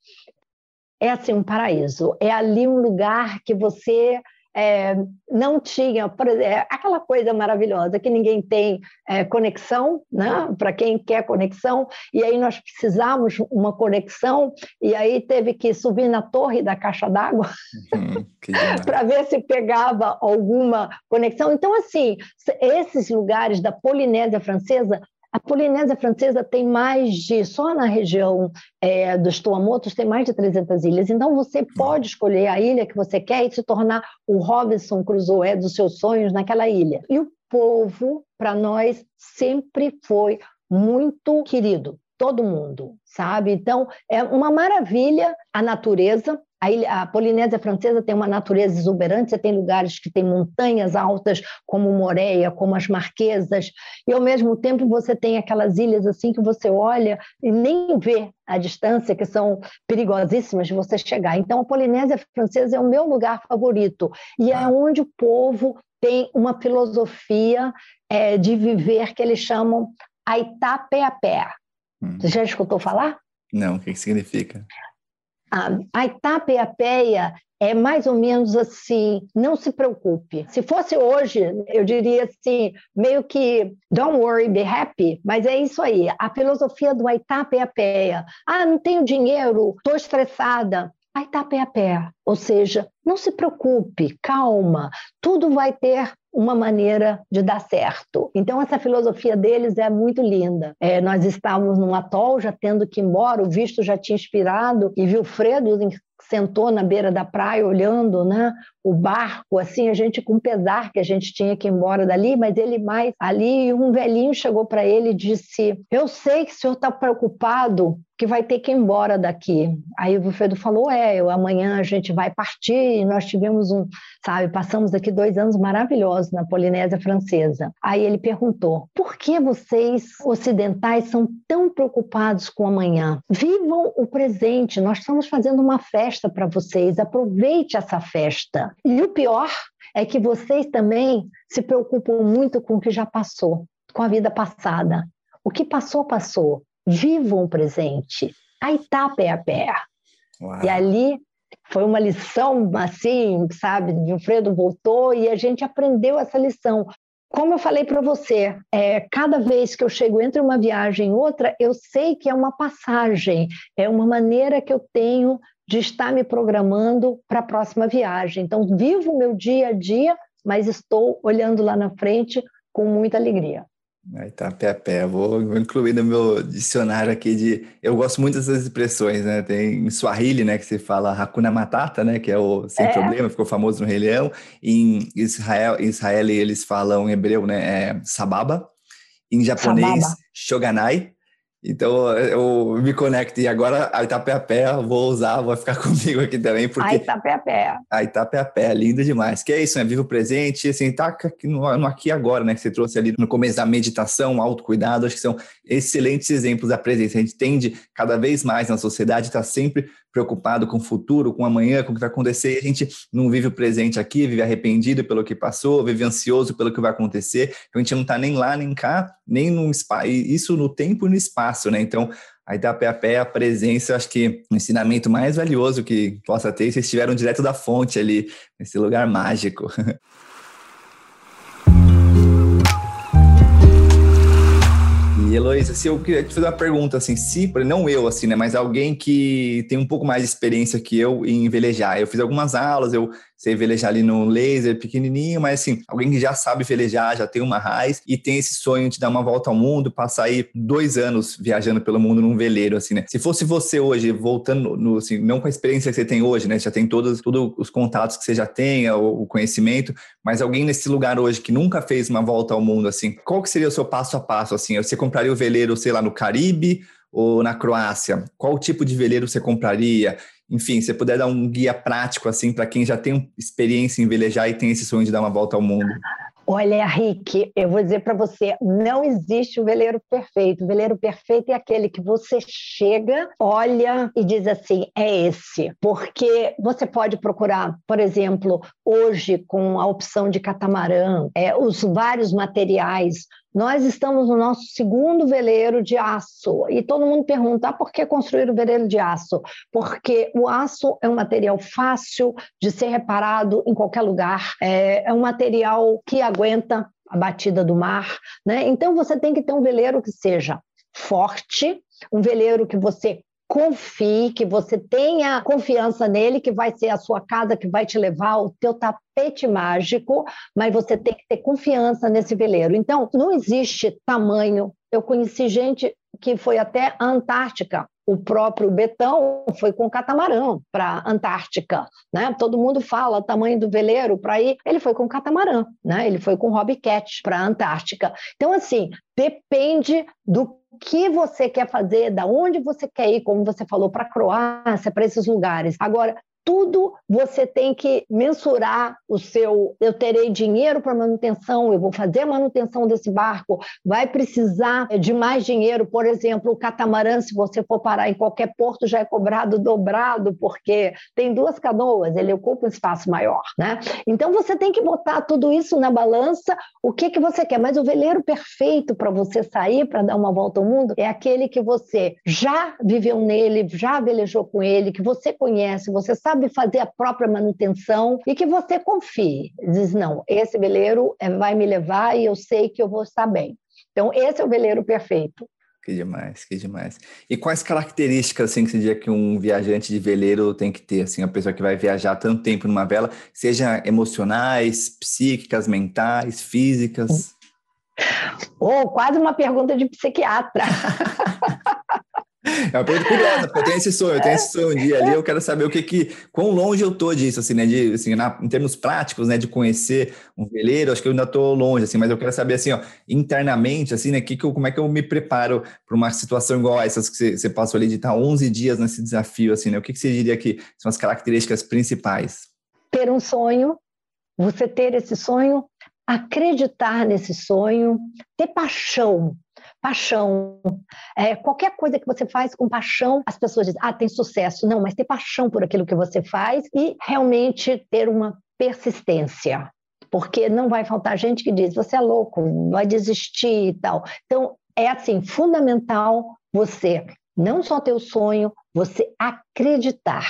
é assim um paraíso. É ali um lugar que você é, não tinha, por é, aquela coisa maravilhosa que ninguém tem é, conexão, né? para quem quer conexão, e aí nós precisamos uma conexão, e aí teve que subir na torre da caixa d'água uhum, para ver se pegava alguma conexão. Então, assim, esses lugares da Polinésia Francesa a Polinésia Francesa tem mais de, só na região é, dos Tuamotus, tem mais de 300 ilhas. Então, você pode escolher a ilha que você quer e se tornar o Robinson Crusoe dos seus sonhos naquela ilha. E o povo, para nós, sempre foi muito querido todo mundo, sabe? Então, é uma maravilha a natureza, a, ilha, a, Polinésia Francesa tem uma natureza exuberante, você tem lugares que tem montanhas altas, como Moreia, como as Marquesas, e ao mesmo tempo você tem aquelas ilhas assim que você olha e nem vê a distância, que são perigosíssimas de você chegar. Então, a Polinésia Francesa é o meu lugar favorito, e é onde o povo tem uma filosofia é, de viver que eles chamam a Itapeapé. Hum. Você já escutou falar? Não, o que significa? A Itapeapeia é mais ou menos assim, não se preocupe. Se fosse hoje, eu diria assim, meio que don't worry, be happy, mas é isso aí, a filosofia do Itapeapeia. Ah, não tenho dinheiro, estou estressada. A Itapeapé, ou seja, não se preocupe, calma, tudo vai ter uma maneira de dar certo. Então, essa filosofia deles é muito linda. É, nós estávamos num atol, já tendo que ir embora, o visto já tinha inspirado, e Vilfredo sentou na beira da praia olhando né, o barco, assim, a gente com pesar que a gente tinha que ir embora dali, mas ele mais ali, um velhinho chegou para ele e disse: Eu sei que o senhor está preocupado que vai ter que ir embora daqui. Aí o Wilfredo falou: É, eu, amanhã a gente vai partir. Nós tivemos um, sabe, passamos aqui dois anos maravilhosos na Polinésia Francesa. Aí ele perguntou: Por que vocês ocidentais são tão preocupados com amanhã? Vivam o presente, nós estamos fazendo uma festa para vocês, aproveite essa festa. E o pior é que vocês também se preocupam muito com o que já passou, com a vida passada. O que passou, passou. Vivam o presente. A etapa é a pé. E ali foi uma lição assim, sabe? Wilfredo voltou e a gente aprendeu essa lição. como eu falei para você, é, cada vez que eu chego entre uma viagem e outra, eu sei que é uma passagem, é uma maneira que eu tenho de estar me programando para a próxima viagem. Então, vivo o meu dia a dia, mas estou olhando lá na frente com muita alegria. Aí tá, pé a pé. Vou, vou incluir no meu dicionário aqui de. Eu gosto muito dessas expressões, né? Tem em Swahili, né? Que se fala Hakuna Matata, né? Que é o sem é. problema, ficou famoso no Rei Leão. Em Israel, em Israel eles falam em hebreu, né? É sababa. Em japonês, sababa. shoganai. Então eu me conecto e agora a Itapeapé vou usar, vou ficar comigo aqui também. Porque a Itapeapé. A Itapeapé, linda demais. Que é isso, né? Viva o presente, assim, tá no, no aqui agora, né? Que você trouxe ali no começo da meditação, autocuidado, acho que são excelentes exemplos da presença. A gente tende cada vez mais na sociedade, está sempre preocupado com o futuro, com amanhã, com o que vai acontecer, e a gente não vive o presente aqui, vive arrependido pelo que passou, vive ansioso pelo que vai acontecer, então a gente não está nem lá, nem cá, nem no espaço, isso no tempo e no espaço, né? Então, a Itapeapé, a presença, acho que o ensinamento mais valioso que possa ter, vocês estiveram direto da fonte ali, nesse lugar mágico. Heloísa, se eu queria te fazer uma pergunta, assim, se, não eu, assim, né, mas alguém que tem um pouco mais de experiência que eu em velejar. Eu fiz algumas aulas, eu sei velejar ali no laser pequenininho, mas assim, alguém que já sabe velejar, já tem uma raiz e tem esse sonho de dar uma volta ao mundo, passar aí dois anos viajando pelo mundo num veleiro, assim, né? Se fosse você hoje, voltando, no, assim, não com a experiência que você tem hoje, né? Você já tem todos, todos os contatos que você já tem, o, o conhecimento, mas alguém nesse lugar hoje que nunca fez uma volta ao mundo, assim, qual que seria o seu passo a passo, assim? Você compraria o veleiro, sei lá, no Caribe ou na Croácia? Qual tipo de veleiro você compraria? enfim, se puder dar um guia prático assim para quem já tem experiência em velejar e tem esse sonho de dar uma volta ao mundo. Olha, Rick, eu vou dizer para você, não existe o veleiro perfeito. O veleiro perfeito é aquele que você chega, olha e diz assim, é esse. Porque você pode procurar, por exemplo, hoje com a opção de catamarã, é, os vários materiais nós estamos no nosso segundo veleiro de aço. E todo mundo pergunta: ah, por que construir o veleiro de aço? Porque o aço é um material fácil de ser reparado em qualquer lugar, é, é um material que aguenta a batida do mar. Né? Então você tem que ter um veleiro que seja forte, um veleiro que você confie, que você tenha confiança nele, que vai ser a sua casa que vai te levar o teu tapete mágico, mas você tem que ter confiança nesse veleiro. Então, não existe tamanho. Eu conheci gente que foi até a Antártica. O próprio Betão foi com catamarã para a Antártica, né? Todo mundo fala tamanho do veleiro para ir. Ele foi com catamarã, né? Ele foi com Hobbycat para a Antártica. Então, assim, depende do que você quer fazer, da onde você quer ir, como você falou, para a Croácia, para esses lugares. Agora, tudo você tem que mensurar o seu. Eu terei dinheiro para manutenção, eu vou fazer a manutenção desse barco, vai precisar de mais dinheiro. Por exemplo, o catamarã, se você for parar em qualquer porto, já é cobrado dobrado, porque tem duas canoas, ele ocupa um espaço maior. Né? Então você tem que botar tudo isso na balança, o que, que você quer. Mas o veleiro perfeito para você sair, para dar uma volta ao mundo, é aquele que você já viveu nele, já velejou com ele, que você conhece, você sabe sabe fazer a própria manutenção e que você confie. Diz, não, esse veleiro é, vai me levar e eu sei que eu vou estar bem. Então, esse é o veleiro perfeito. Que demais, que demais. E quais características assim que você diria que um viajante de veleiro tem que ter, assim, a pessoa que vai viajar tanto tempo numa vela, seja emocionais, psíquicas, mentais, físicas? Oh, quase uma pergunta de psiquiatra. É uma pergunta curiosa, porque eu tenho esse sonho, eu tenho esse sonho um dia ali, eu quero saber o que que, quão longe eu tô disso, assim, né, de, assim, na, em termos práticos, né, de conhecer um veleiro, acho que eu ainda tô longe, assim, mas eu quero saber, assim, ó, internamente, assim, né, que que eu, como é que eu me preparo para uma situação igual a essas que você, passou ali de estar 11 dias nesse desafio, assim, né, o que que você diria que são as características principais? Ter um sonho, você ter esse sonho, acreditar nesse sonho, ter paixão paixão. É, qualquer coisa que você faz com paixão, as pessoas dizem, ah, tem sucesso. Não, mas ter paixão por aquilo que você faz e realmente ter uma persistência. Porque não vai faltar gente que diz, você é louco, vai desistir e tal. Então, é assim, fundamental você não só ter o sonho, você acreditar.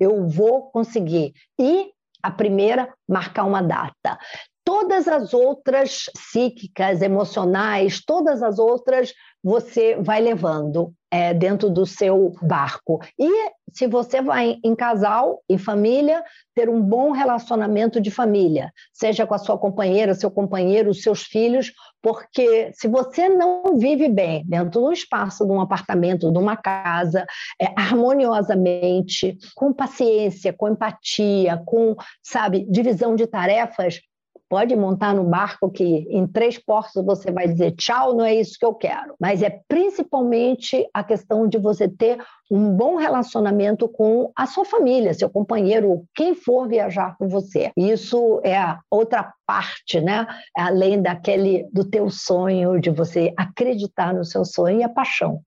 Eu vou conseguir. E a primeira, marcar uma data todas as outras psíquicas, emocionais, todas as outras você vai levando é, dentro do seu barco. E se você vai em casal e família, ter um bom relacionamento de família, seja com a sua companheira, seu companheiro, os seus filhos, porque se você não vive bem dentro do espaço de um apartamento, de uma casa, é, harmoniosamente, com paciência, com empatia, com, sabe, divisão de tarefas, pode montar no barco que em três portos você vai dizer tchau, não é isso que eu quero. Mas é principalmente a questão de você ter um bom relacionamento com a sua família, seu companheiro, quem for viajar com você. Isso é a outra parte, né? Além daquele do teu sonho, de você acreditar no seu sonho e a paixão.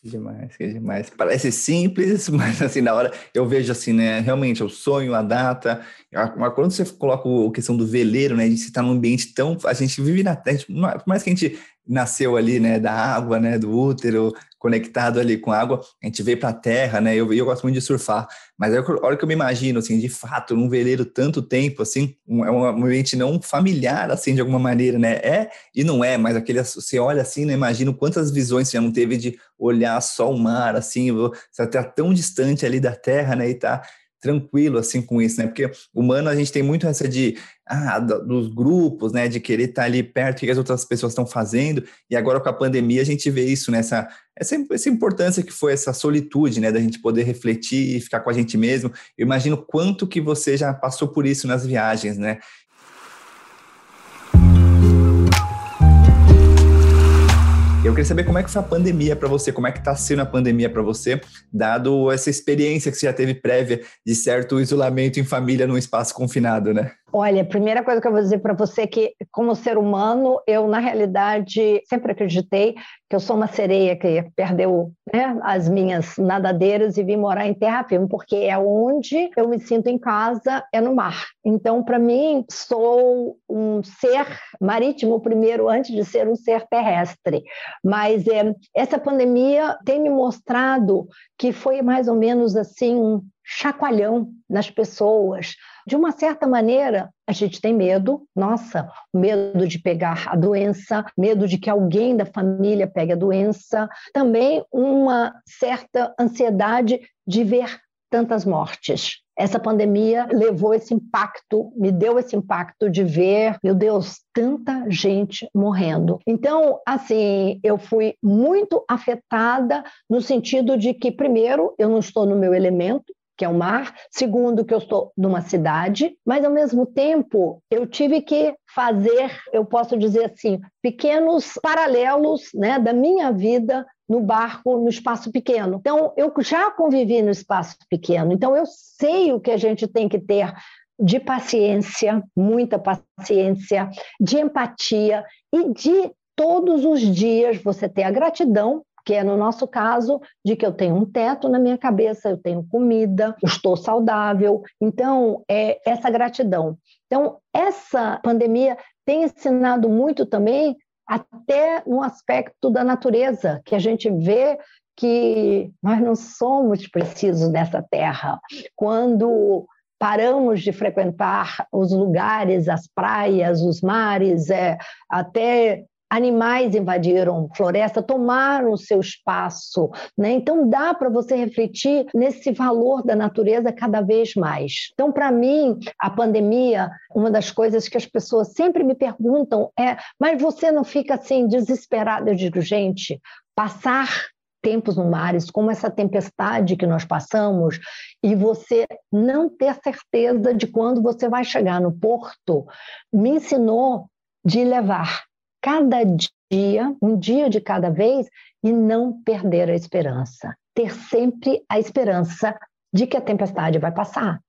Que demais, que demais. Parece simples, mas assim, na hora eu vejo assim, né? Realmente, o sonho, a data. Mas quando você coloca a questão do veleiro, né? De se estar num ambiente tão. A gente vive na Terra, por mais que a gente nasceu ali, né, da água, né, do útero, conectado ali com a água, a gente veio para a terra, né, eu, eu gosto muito de surfar, mas a hora que eu me imagino, assim, de fato, num veleiro tanto tempo, assim, é um ambiente não familiar, assim, de alguma maneira, né, é e não é, mas aquele, você olha assim, né, imagina quantas visões você já não teve de olhar só o mar, assim, você está tão distante ali da terra, né, e tá tranquilo assim com isso, né? Porque humano a gente tem muito essa de ah, dos grupos, né, de querer estar ali perto, que as outras pessoas estão fazendo, e agora com a pandemia a gente vê isso nessa essa, essa importância que foi essa solitude, né, da gente poder refletir e ficar com a gente mesmo. Eu imagino quanto que você já passou por isso nas viagens, né? Eu queria saber como é que foi a pandemia para você, como é que está sendo a pandemia para você, dado essa experiência que você já teve prévia de certo isolamento em família num espaço confinado, né? Olha, a primeira coisa que eu vou dizer para você é que, como ser humano, eu, na realidade, sempre acreditei que eu sou uma sereia que perdeu né, as minhas nadadeiras e vim morar em terra firme, porque é onde eu me sinto em casa, é no mar. Então, para mim, sou um ser marítimo primeiro, antes de ser um ser terrestre. Mas é, essa pandemia tem me mostrado que foi mais ou menos assim um chacoalhão nas pessoas. De uma certa maneira, a gente tem medo, nossa, medo de pegar a doença, medo de que alguém da família pegue a doença, também uma certa ansiedade de ver tantas mortes. Essa pandemia levou esse impacto, me deu esse impacto de ver, meu Deus, tanta gente morrendo. Então, assim, eu fui muito afetada no sentido de que, primeiro, eu não estou no meu elemento, que é o mar. Segundo, que eu estou numa cidade, mas ao mesmo tempo eu tive que fazer, eu posso dizer assim, pequenos paralelos né, da minha vida no barco, no espaço pequeno. Então, eu já convivi no espaço pequeno, então eu sei o que a gente tem que ter de paciência, muita paciência, de empatia e de todos os dias você ter a gratidão que é no nosso caso de que eu tenho um teto na minha cabeça, eu tenho comida, estou saudável. Então, é essa gratidão. Então, essa pandemia tem ensinado muito também até no aspecto da natureza, que a gente vê que nós não somos precisos dessa terra. Quando paramos de frequentar os lugares, as praias, os mares, é, até animais invadiram floresta, tomaram o seu espaço. Né? Então, dá para você refletir nesse valor da natureza cada vez mais. Então, para mim, a pandemia, uma das coisas que as pessoas sempre me perguntam é: mas você não fica assim desesperado? Eu digo, gente, passar tempos no mares, como essa tempestade que nós passamos, e você não ter certeza de quando você vai chegar no porto, me ensinou de levar cada dia, um dia de cada vez, e não perder a esperança. Ter sempre a esperança de que a tempestade vai passar.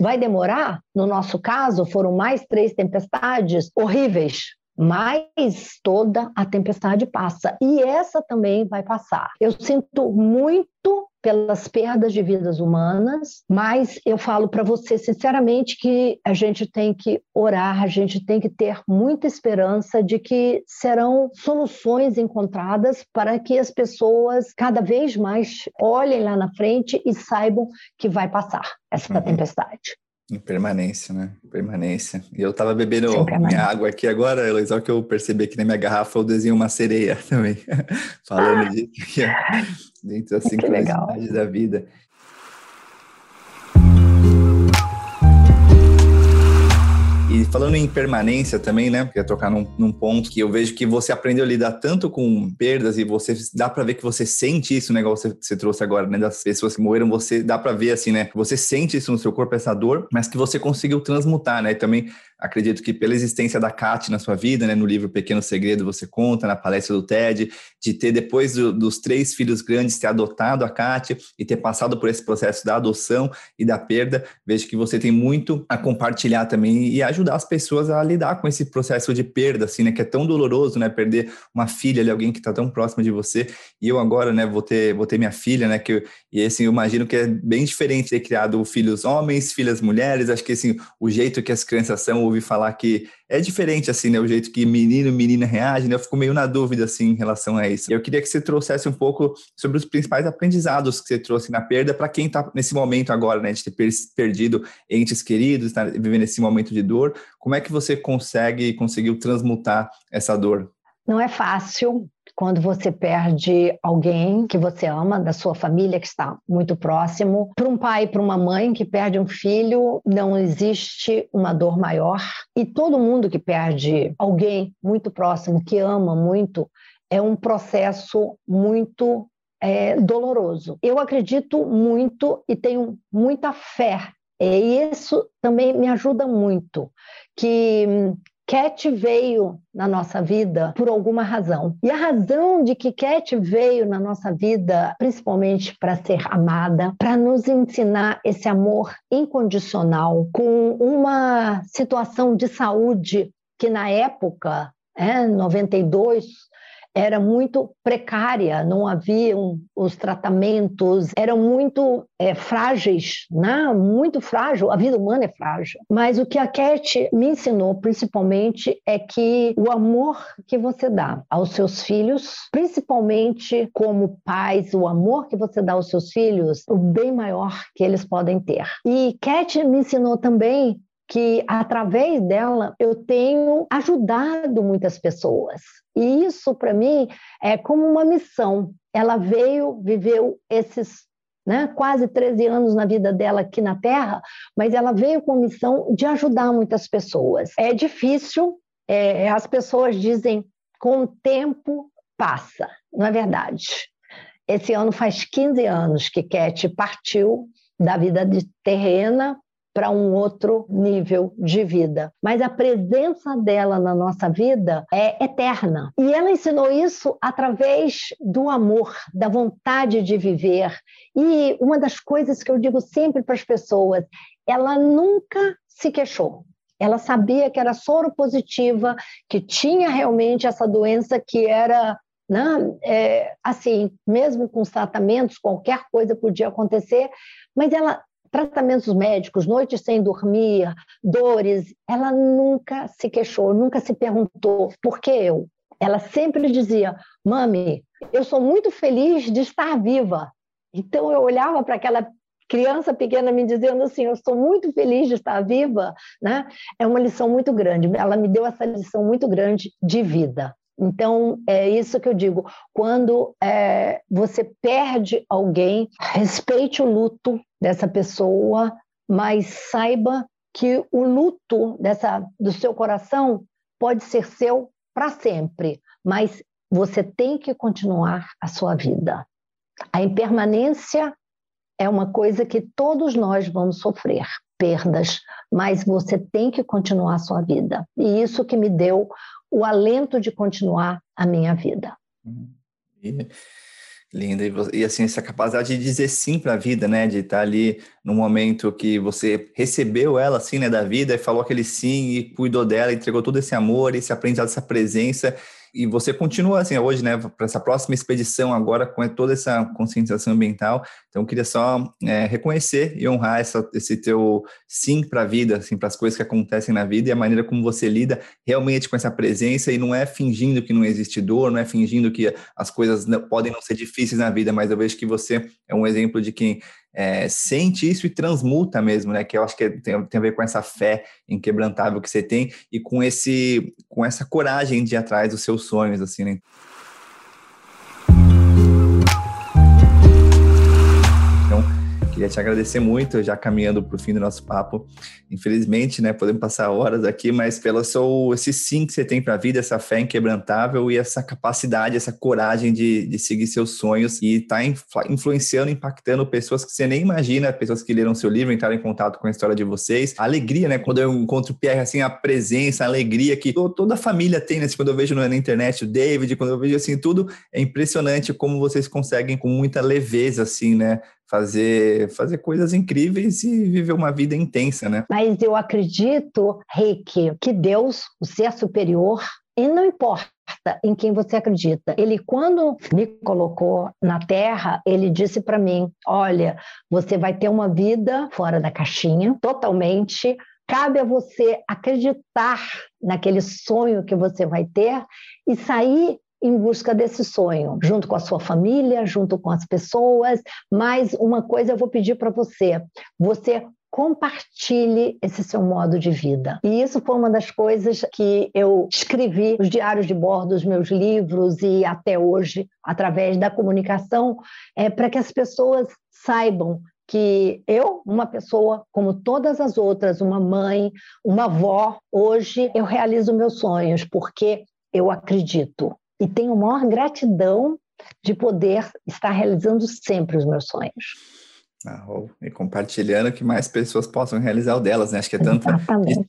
Vai demorar? No nosso caso, foram mais três tempestades horríveis, mas toda a tempestade passa e essa também vai passar. Eu sinto muito pelas perdas de vidas humanas, mas eu falo para você sinceramente que a gente tem que orar, a gente tem que ter muita esperança de que serão soluções encontradas para que as pessoas cada vez mais olhem lá na frente e saibam que vai passar essa uhum. tempestade. Impermanência, né? Impermanência. E eu tava bebendo minha água aqui agora, só que eu percebi aqui na minha garrafa eu desenho uma sereia também, falando disso aqui, dentro das sincronicidades da vida. E falando em permanência também, né? Queria tocar num, num, ponto que eu vejo que você aprendeu a lidar tanto com perdas e você dá para ver que você sente isso, né? Igual você, você trouxe agora, né? Das pessoas que morreram, você dá para ver assim, né? Você sente isso no seu corpo, essa dor, mas que você conseguiu transmutar, né? E também acredito que pela existência da Kat na sua vida, né, no livro Pequeno Segredo você conta, na palestra do TED, de ter depois do, dos três filhos grandes ter adotado a Kat e ter passado por esse processo da adoção e da perda, vejo que você tem muito a compartilhar também e ajudar as pessoas a lidar com esse processo de perda, assim, né, que é tão doloroso, né, perder uma filha, ali, alguém que está tão próximo de você. E eu agora, né, vou ter, vou ter minha filha, né, que eu, e assim, eu imagino que é bem diferente ter criado filhos homens, filhas mulheres, acho que assim, o jeito que as crianças são ouvi falar que é diferente, assim, né? O jeito que menino e menina reagem, né? Eu fico meio na dúvida, assim, em relação a isso. Eu queria que você trouxesse um pouco sobre os principais aprendizados que você trouxe na perda para quem está nesse momento agora, né? De ter perdido entes queridos, tá vivendo esse momento de dor. Como é que você consegue, conseguiu transmutar essa dor? Não é fácil, quando você perde alguém que você ama, da sua família que está muito próximo. Para um pai, para uma mãe que perde um filho, não existe uma dor maior. E todo mundo que perde alguém muito próximo, que ama muito, é um processo muito é, doloroso. Eu acredito muito e tenho muita fé. E isso também me ajuda muito, que Cat veio na nossa vida por alguma razão. E a razão de que Cat veio na nossa vida, principalmente para ser amada, para nos ensinar esse amor incondicional, com uma situação de saúde que na época, é, 92, era muito precária, não haviam os tratamentos, eram muito é, frágeis, né? muito frágil, a vida humana é frágil. Mas o que a Cat me ensinou, principalmente, é que o amor que você dá aos seus filhos, principalmente como pais, o amor que você dá aos seus filhos, o bem maior que eles podem ter. E Cat me ensinou também que através dela eu tenho ajudado muitas pessoas. E isso para mim é como uma missão. Ela veio, viveu esses né, quase 13 anos na vida dela aqui na Terra, mas ela veio com a missão de ajudar muitas pessoas. É difícil, é, as pessoas dizem com o tempo passa, não é verdade. Esse ano faz 15 anos que Cat partiu da vida de terrena para um outro nível de vida. Mas a presença dela na nossa vida é eterna. E ela ensinou isso através do amor, da vontade de viver. E uma das coisas que eu digo sempre para as pessoas, ela nunca se queixou. Ela sabia que era soro positiva, que tinha realmente essa doença que era né? É, assim, mesmo com os tratamentos, qualquer coisa podia acontecer, mas ela tratamentos médicos, noites sem dormir, dores, ela nunca se queixou, nunca se perguntou por que eu. Ela sempre dizia: Mami, eu sou muito feliz de estar viva. Então eu olhava para aquela criança pequena me dizendo assim: Eu estou muito feliz de estar viva, né? É uma lição muito grande. Ela me deu essa lição muito grande de vida. Então, é isso que eu digo. Quando é, você perde alguém, respeite o luto dessa pessoa, mas saiba que o luto dessa, do seu coração pode ser seu para sempre, mas você tem que continuar a sua vida. A impermanência é uma coisa que todos nós vamos sofrer, perdas, mas você tem que continuar a sua vida. E isso que me deu o alento de continuar a minha vida. E, linda. E, assim, essa capacidade de dizer sim para a vida, né? De estar ali no momento que você recebeu ela, assim, né, da vida e falou aquele sim e cuidou dela, entregou todo esse amor, esse aprendizado, essa presença e você continua assim hoje, né, para essa próxima expedição agora com toda essa conscientização ambiental. Então, eu queria só é, reconhecer e honrar essa, esse teu sim para a vida, assim, para as coisas que acontecem na vida e a maneira como você lida realmente com essa presença e não é fingindo que não existe dor, não é fingindo que as coisas não, podem não ser difíceis na vida, mas eu vejo que você é um exemplo de quem é, sente isso e transmuta mesmo, né? Que eu acho que tem, tem, a ver com essa fé inquebrantável que você tem e com esse com essa coragem de ir atrás dos seus sonhos, assim, né? Queria te agradecer muito, já caminhando para o fim do nosso papo. Infelizmente, né, podemos passar horas aqui, mas pelo seu esse sim que você tem para a vida, essa fé inquebrantável e essa capacidade, essa coragem de, de seguir seus sonhos e tá influenciando, impactando pessoas que você nem imagina, pessoas que leram seu livro, entraram em contato com a história de vocês. Alegria, né, quando eu encontro o Pierre, assim, a presença, a alegria que toda a família tem, né, quando eu vejo na internet o David, quando eu vejo assim tudo, é impressionante como vocês conseguem com muita leveza, assim, né, fazer, fazer coisas incríveis e viver uma vida intensa, né? Mas eu acredito, Rick, que Deus, o ser superior, e não importa em quem você acredita. Ele, quando me colocou na Terra, ele disse para mim: Olha, você vai ter uma vida fora da caixinha, totalmente. Cabe a você acreditar naquele sonho que você vai ter e sair em busca desse sonho, junto com a sua família, junto com as pessoas. Mas uma coisa eu vou pedir para você: você compartilhe esse seu modo de vida. E isso foi uma das coisas que eu escrevi nos diários de bordo, os meus livros e até hoje, através da comunicação, é, para que as pessoas saibam que eu, uma pessoa como todas as outras, uma mãe, uma avó, hoje eu realizo meus sonhos porque eu acredito e tenho maior gratidão de poder estar realizando sempre os meus sonhos. Ah, e compartilhando que mais pessoas possam realizar o delas, né? Acho que é tanta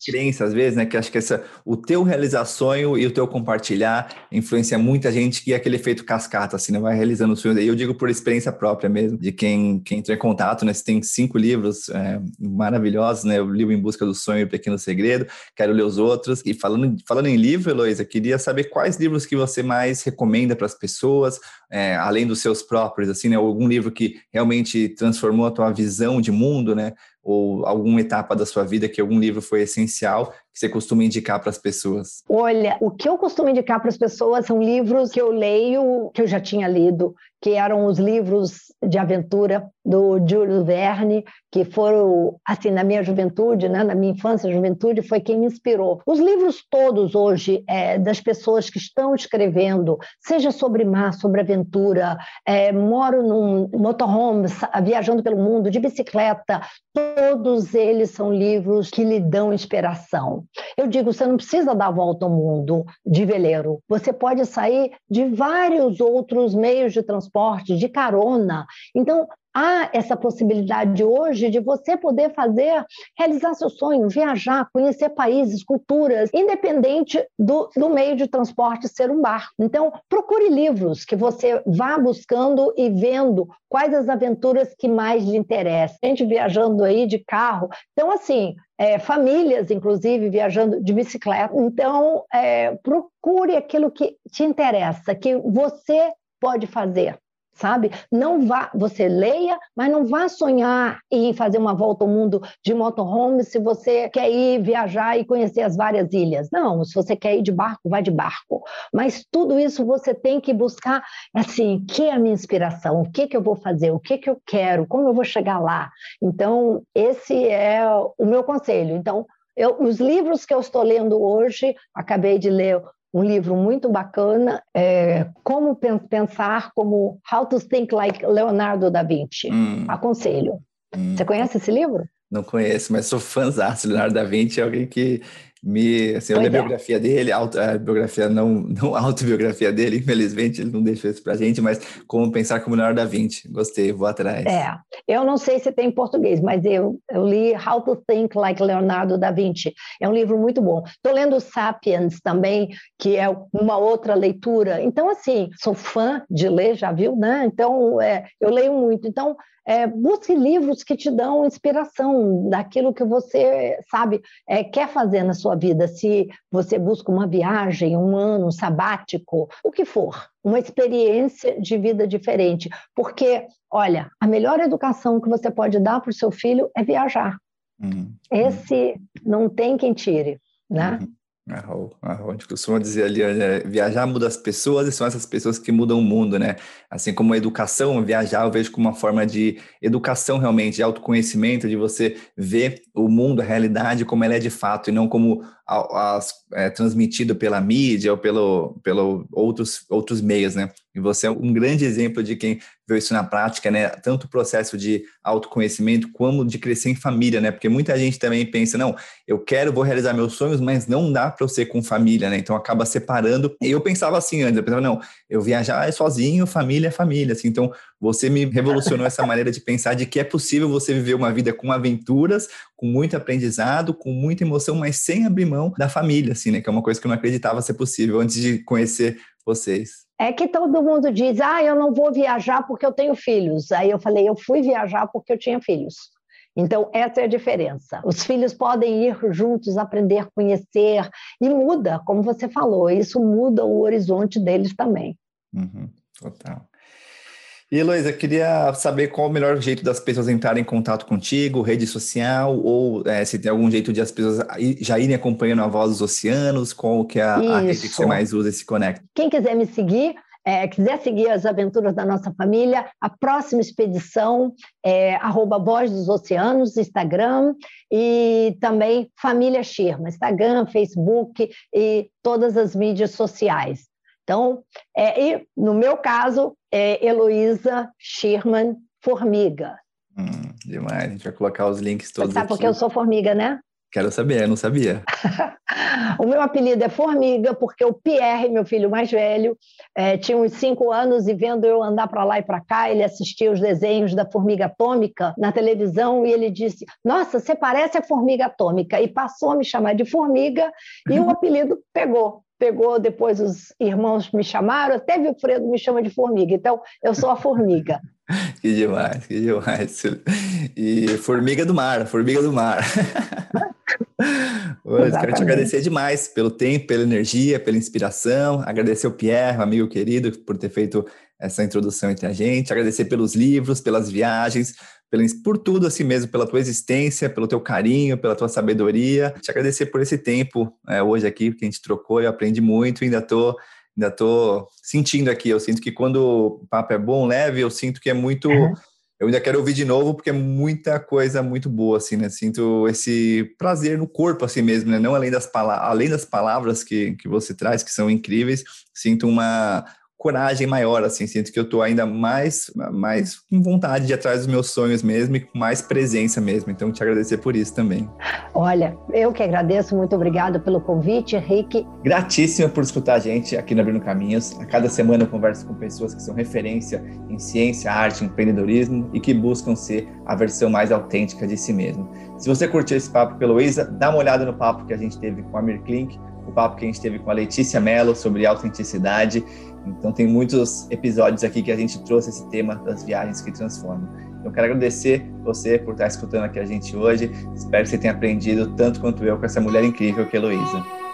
crença às vezes, né? Que acho que essa, o teu realizar sonho e o teu compartilhar influencia muita gente que é aquele efeito cascata, assim, né? Vai realizando o sonho. E eu digo por experiência própria mesmo, de quem, quem entrou em contato, né? Você tem cinco livros é, maravilhosos, né? O livro Em Busca do Sonho e o Pequeno Segredo, quero ler os outros. E falando, falando em livro, Heloísa, queria saber quais livros que você mais recomenda para as pessoas, é, além dos seus próprios, assim, né? Algum livro que realmente transformou a tua visão de mundo, né? Ou alguma etapa da sua vida que algum livro foi essencial que você costuma indicar para as pessoas? Olha, o que eu costumo indicar para as pessoas são livros que eu leio, que eu já tinha lido, que eram os livros de aventura do Júlio Verne, que foram, assim, na minha juventude, né, na minha infância e juventude, foi quem me inspirou. Os livros todos hoje, é, das pessoas que estão escrevendo, seja sobre mar, sobre aventura, é, moro num motorhome, viajando pelo mundo, de bicicleta, todos eles são livros que lhe dão inspiração. Eu digo, você não precisa dar a volta ao mundo de veleiro, você pode sair de vários outros meios de transporte, de carona. Então, há essa possibilidade hoje de você poder fazer, realizar seu sonho, viajar, conhecer países, culturas, independente do, do meio de transporte ser um barco. Então, procure livros que você vá buscando e vendo quais as aventuras que mais lhe interessam. Gente viajando aí de carro. Então, assim, é, famílias, inclusive, viajando de bicicleta. Então, é, procure aquilo que te interessa, que você pode fazer sabe? Não vá, você leia, mas não vá sonhar em fazer uma volta ao mundo de motorhome se você quer ir viajar e conhecer as várias ilhas. Não, se você quer ir de barco, vai de barco. Mas tudo isso você tem que buscar, assim, que é a minha inspiração? O que que eu vou fazer? O que que eu quero? Como eu vou chegar lá? Então, esse é o meu conselho. Então, eu, os livros que eu estou lendo hoje, acabei de ler um livro muito bacana, é, Como Pensar como How to Think Like Leonardo da Vinci. Hum. Aconselho. Hum. Você conhece esse livro? Não conheço, mas sou fãzão. Leonardo da Vinci é alguém que me assim, eu li a é. biografia dele, auto, a biografia não, não a autobiografia dele, infelizmente ele não deixou isso pra gente, mas como pensar como Leonardo da Vinci. Gostei, vou atrás. É, eu não sei se tem em português, mas eu, eu li How to Think Like Leonardo da Vinci. É um livro muito bom. Estou lendo Sapiens também, que é uma outra leitura. Então, assim, sou fã de ler, já viu, né? Então, é, eu leio muito. Então, é, busque livros que te dão inspiração daquilo que você, sabe, é, quer fazer na sua vida. Se você busca uma viagem, um ano um sabático, o que for, uma experiência de vida diferente. Porque, olha, a melhor educação que você pode dar para o seu filho é viajar. Uhum. Esse não tem quem tire, né? Uhum. Gente costuma dizer ali, né? viajar muda as pessoas e são essas pessoas que mudam o mundo, né? Assim como a educação, viajar eu vejo como uma forma de educação realmente, de autoconhecimento, de você ver o mundo, a realidade como ela é de fato e não como as, é, transmitido pela mídia ou pelo, pelo outros, outros meios, né? E você é um grande exemplo de quem viu isso na prática, né? Tanto o processo de autoconhecimento como de crescer em família, né? Porque muita gente também pensa, não, eu quero, vou realizar meus sonhos, mas não dá para eu ser com família, né? Então acaba separando. Eu pensava assim antes, eu pensava, não, eu viajar é sozinho, família é família, assim. Então você me revolucionou essa maneira de pensar de que é possível você viver uma vida com aventuras, com muito aprendizado, com muita emoção, mas sem abrir mão da família, assim, né? Que é uma coisa que eu não acreditava ser possível antes de conhecer vocês. É que todo mundo diz, ah, eu não vou viajar porque eu tenho filhos. Aí eu falei, eu fui viajar porque eu tinha filhos. Então, essa é a diferença. Os filhos podem ir juntos, aprender, conhecer, e muda, como você falou, isso muda o horizonte deles também. Uhum, total. E Heloísa, queria saber qual o melhor jeito das pessoas entrarem em contato contigo, rede social, ou é, se tem algum jeito de as pessoas já irem acompanhando a Voz dos Oceanos, qual que é a, a rede que você mais usa e se conecta? Quem quiser me seguir, é, quiser seguir as aventuras da nossa família, a próxima expedição é arroba Voz dos Oceanos, Instagram, e também Família Shirma, Instagram, Facebook e todas as mídias sociais. Então, é, e no meu caso, é Heloísa Sherman Formiga. Hum, demais, a gente vai colocar os links todos. Você sabe porque eu sou formiga, né? Quero saber, eu não sabia. o meu apelido é Formiga, porque o Pierre, meu filho mais velho, é, tinha uns cinco anos e vendo eu andar para lá e para cá, ele assistia os desenhos da Formiga Atômica na televisão e ele disse: Nossa, você parece a Formiga Atômica. E passou a me chamar de Formiga e o apelido pegou pegou, depois os irmãos me chamaram, até Wilfredo me chama de formiga, então eu sou a formiga. que demais, que demais. E formiga do mar, formiga do mar. Hoje, quero te agradecer demais pelo tempo, pela energia, pela inspiração. Agradecer o Pierre, amigo querido, por ter feito essa introdução entre a gente. Agradecer pelos livros, pelas viagens, por tudo assim mesmo, pela tua existência, pelo teu carinho, pela tua sabedoria. Te agradecer por esse tempo é, hoje aqui que a gente trocou, eu aprendi muito, ainda tô ainda tô sentindo aqui, eu sinto que quando o papo é bom, leve, eu sinto que é muito uhum. eu ainda quero ouvir de novo porque é muita coisa muito boa assim, né? Sinto esse prazer no corpo assim mesmo, né? Não além das palavras, além das palavras que que você traz que são incríveis, sinto uma coragem maior, assim, sinto que eu tô ainda mais, mais com vontade de ir atrás dos meus sonhos mesmo e com mais presença mesmo. Então, te agradecer por isso também. Olha, eu que agradeço, muito obrigada pelo convite, Henrique. Gratíssima por escutar a gente aqui no Abrindo Caminhos. A cada semana eu converso com pessoas que são referência em ciência, arte, empreendedorismo e que buscam ser a versão mais autêntica de si mesmo. Se você curtiu esse papo pelo Isa, dá uma olhada no papo que a gente teve com a Mir Klink, o papo que a gente teve com a Letícia Mello sobre autenticidade então tem muitos episódios aqui que a gente trouxe esse tema das viagens que transformam. Então quero agradecer você por estar escutando aqui a gente hoje. Espero que você tenha aprendido tanto quanto eu com essa mulher incrível que é Heloísa.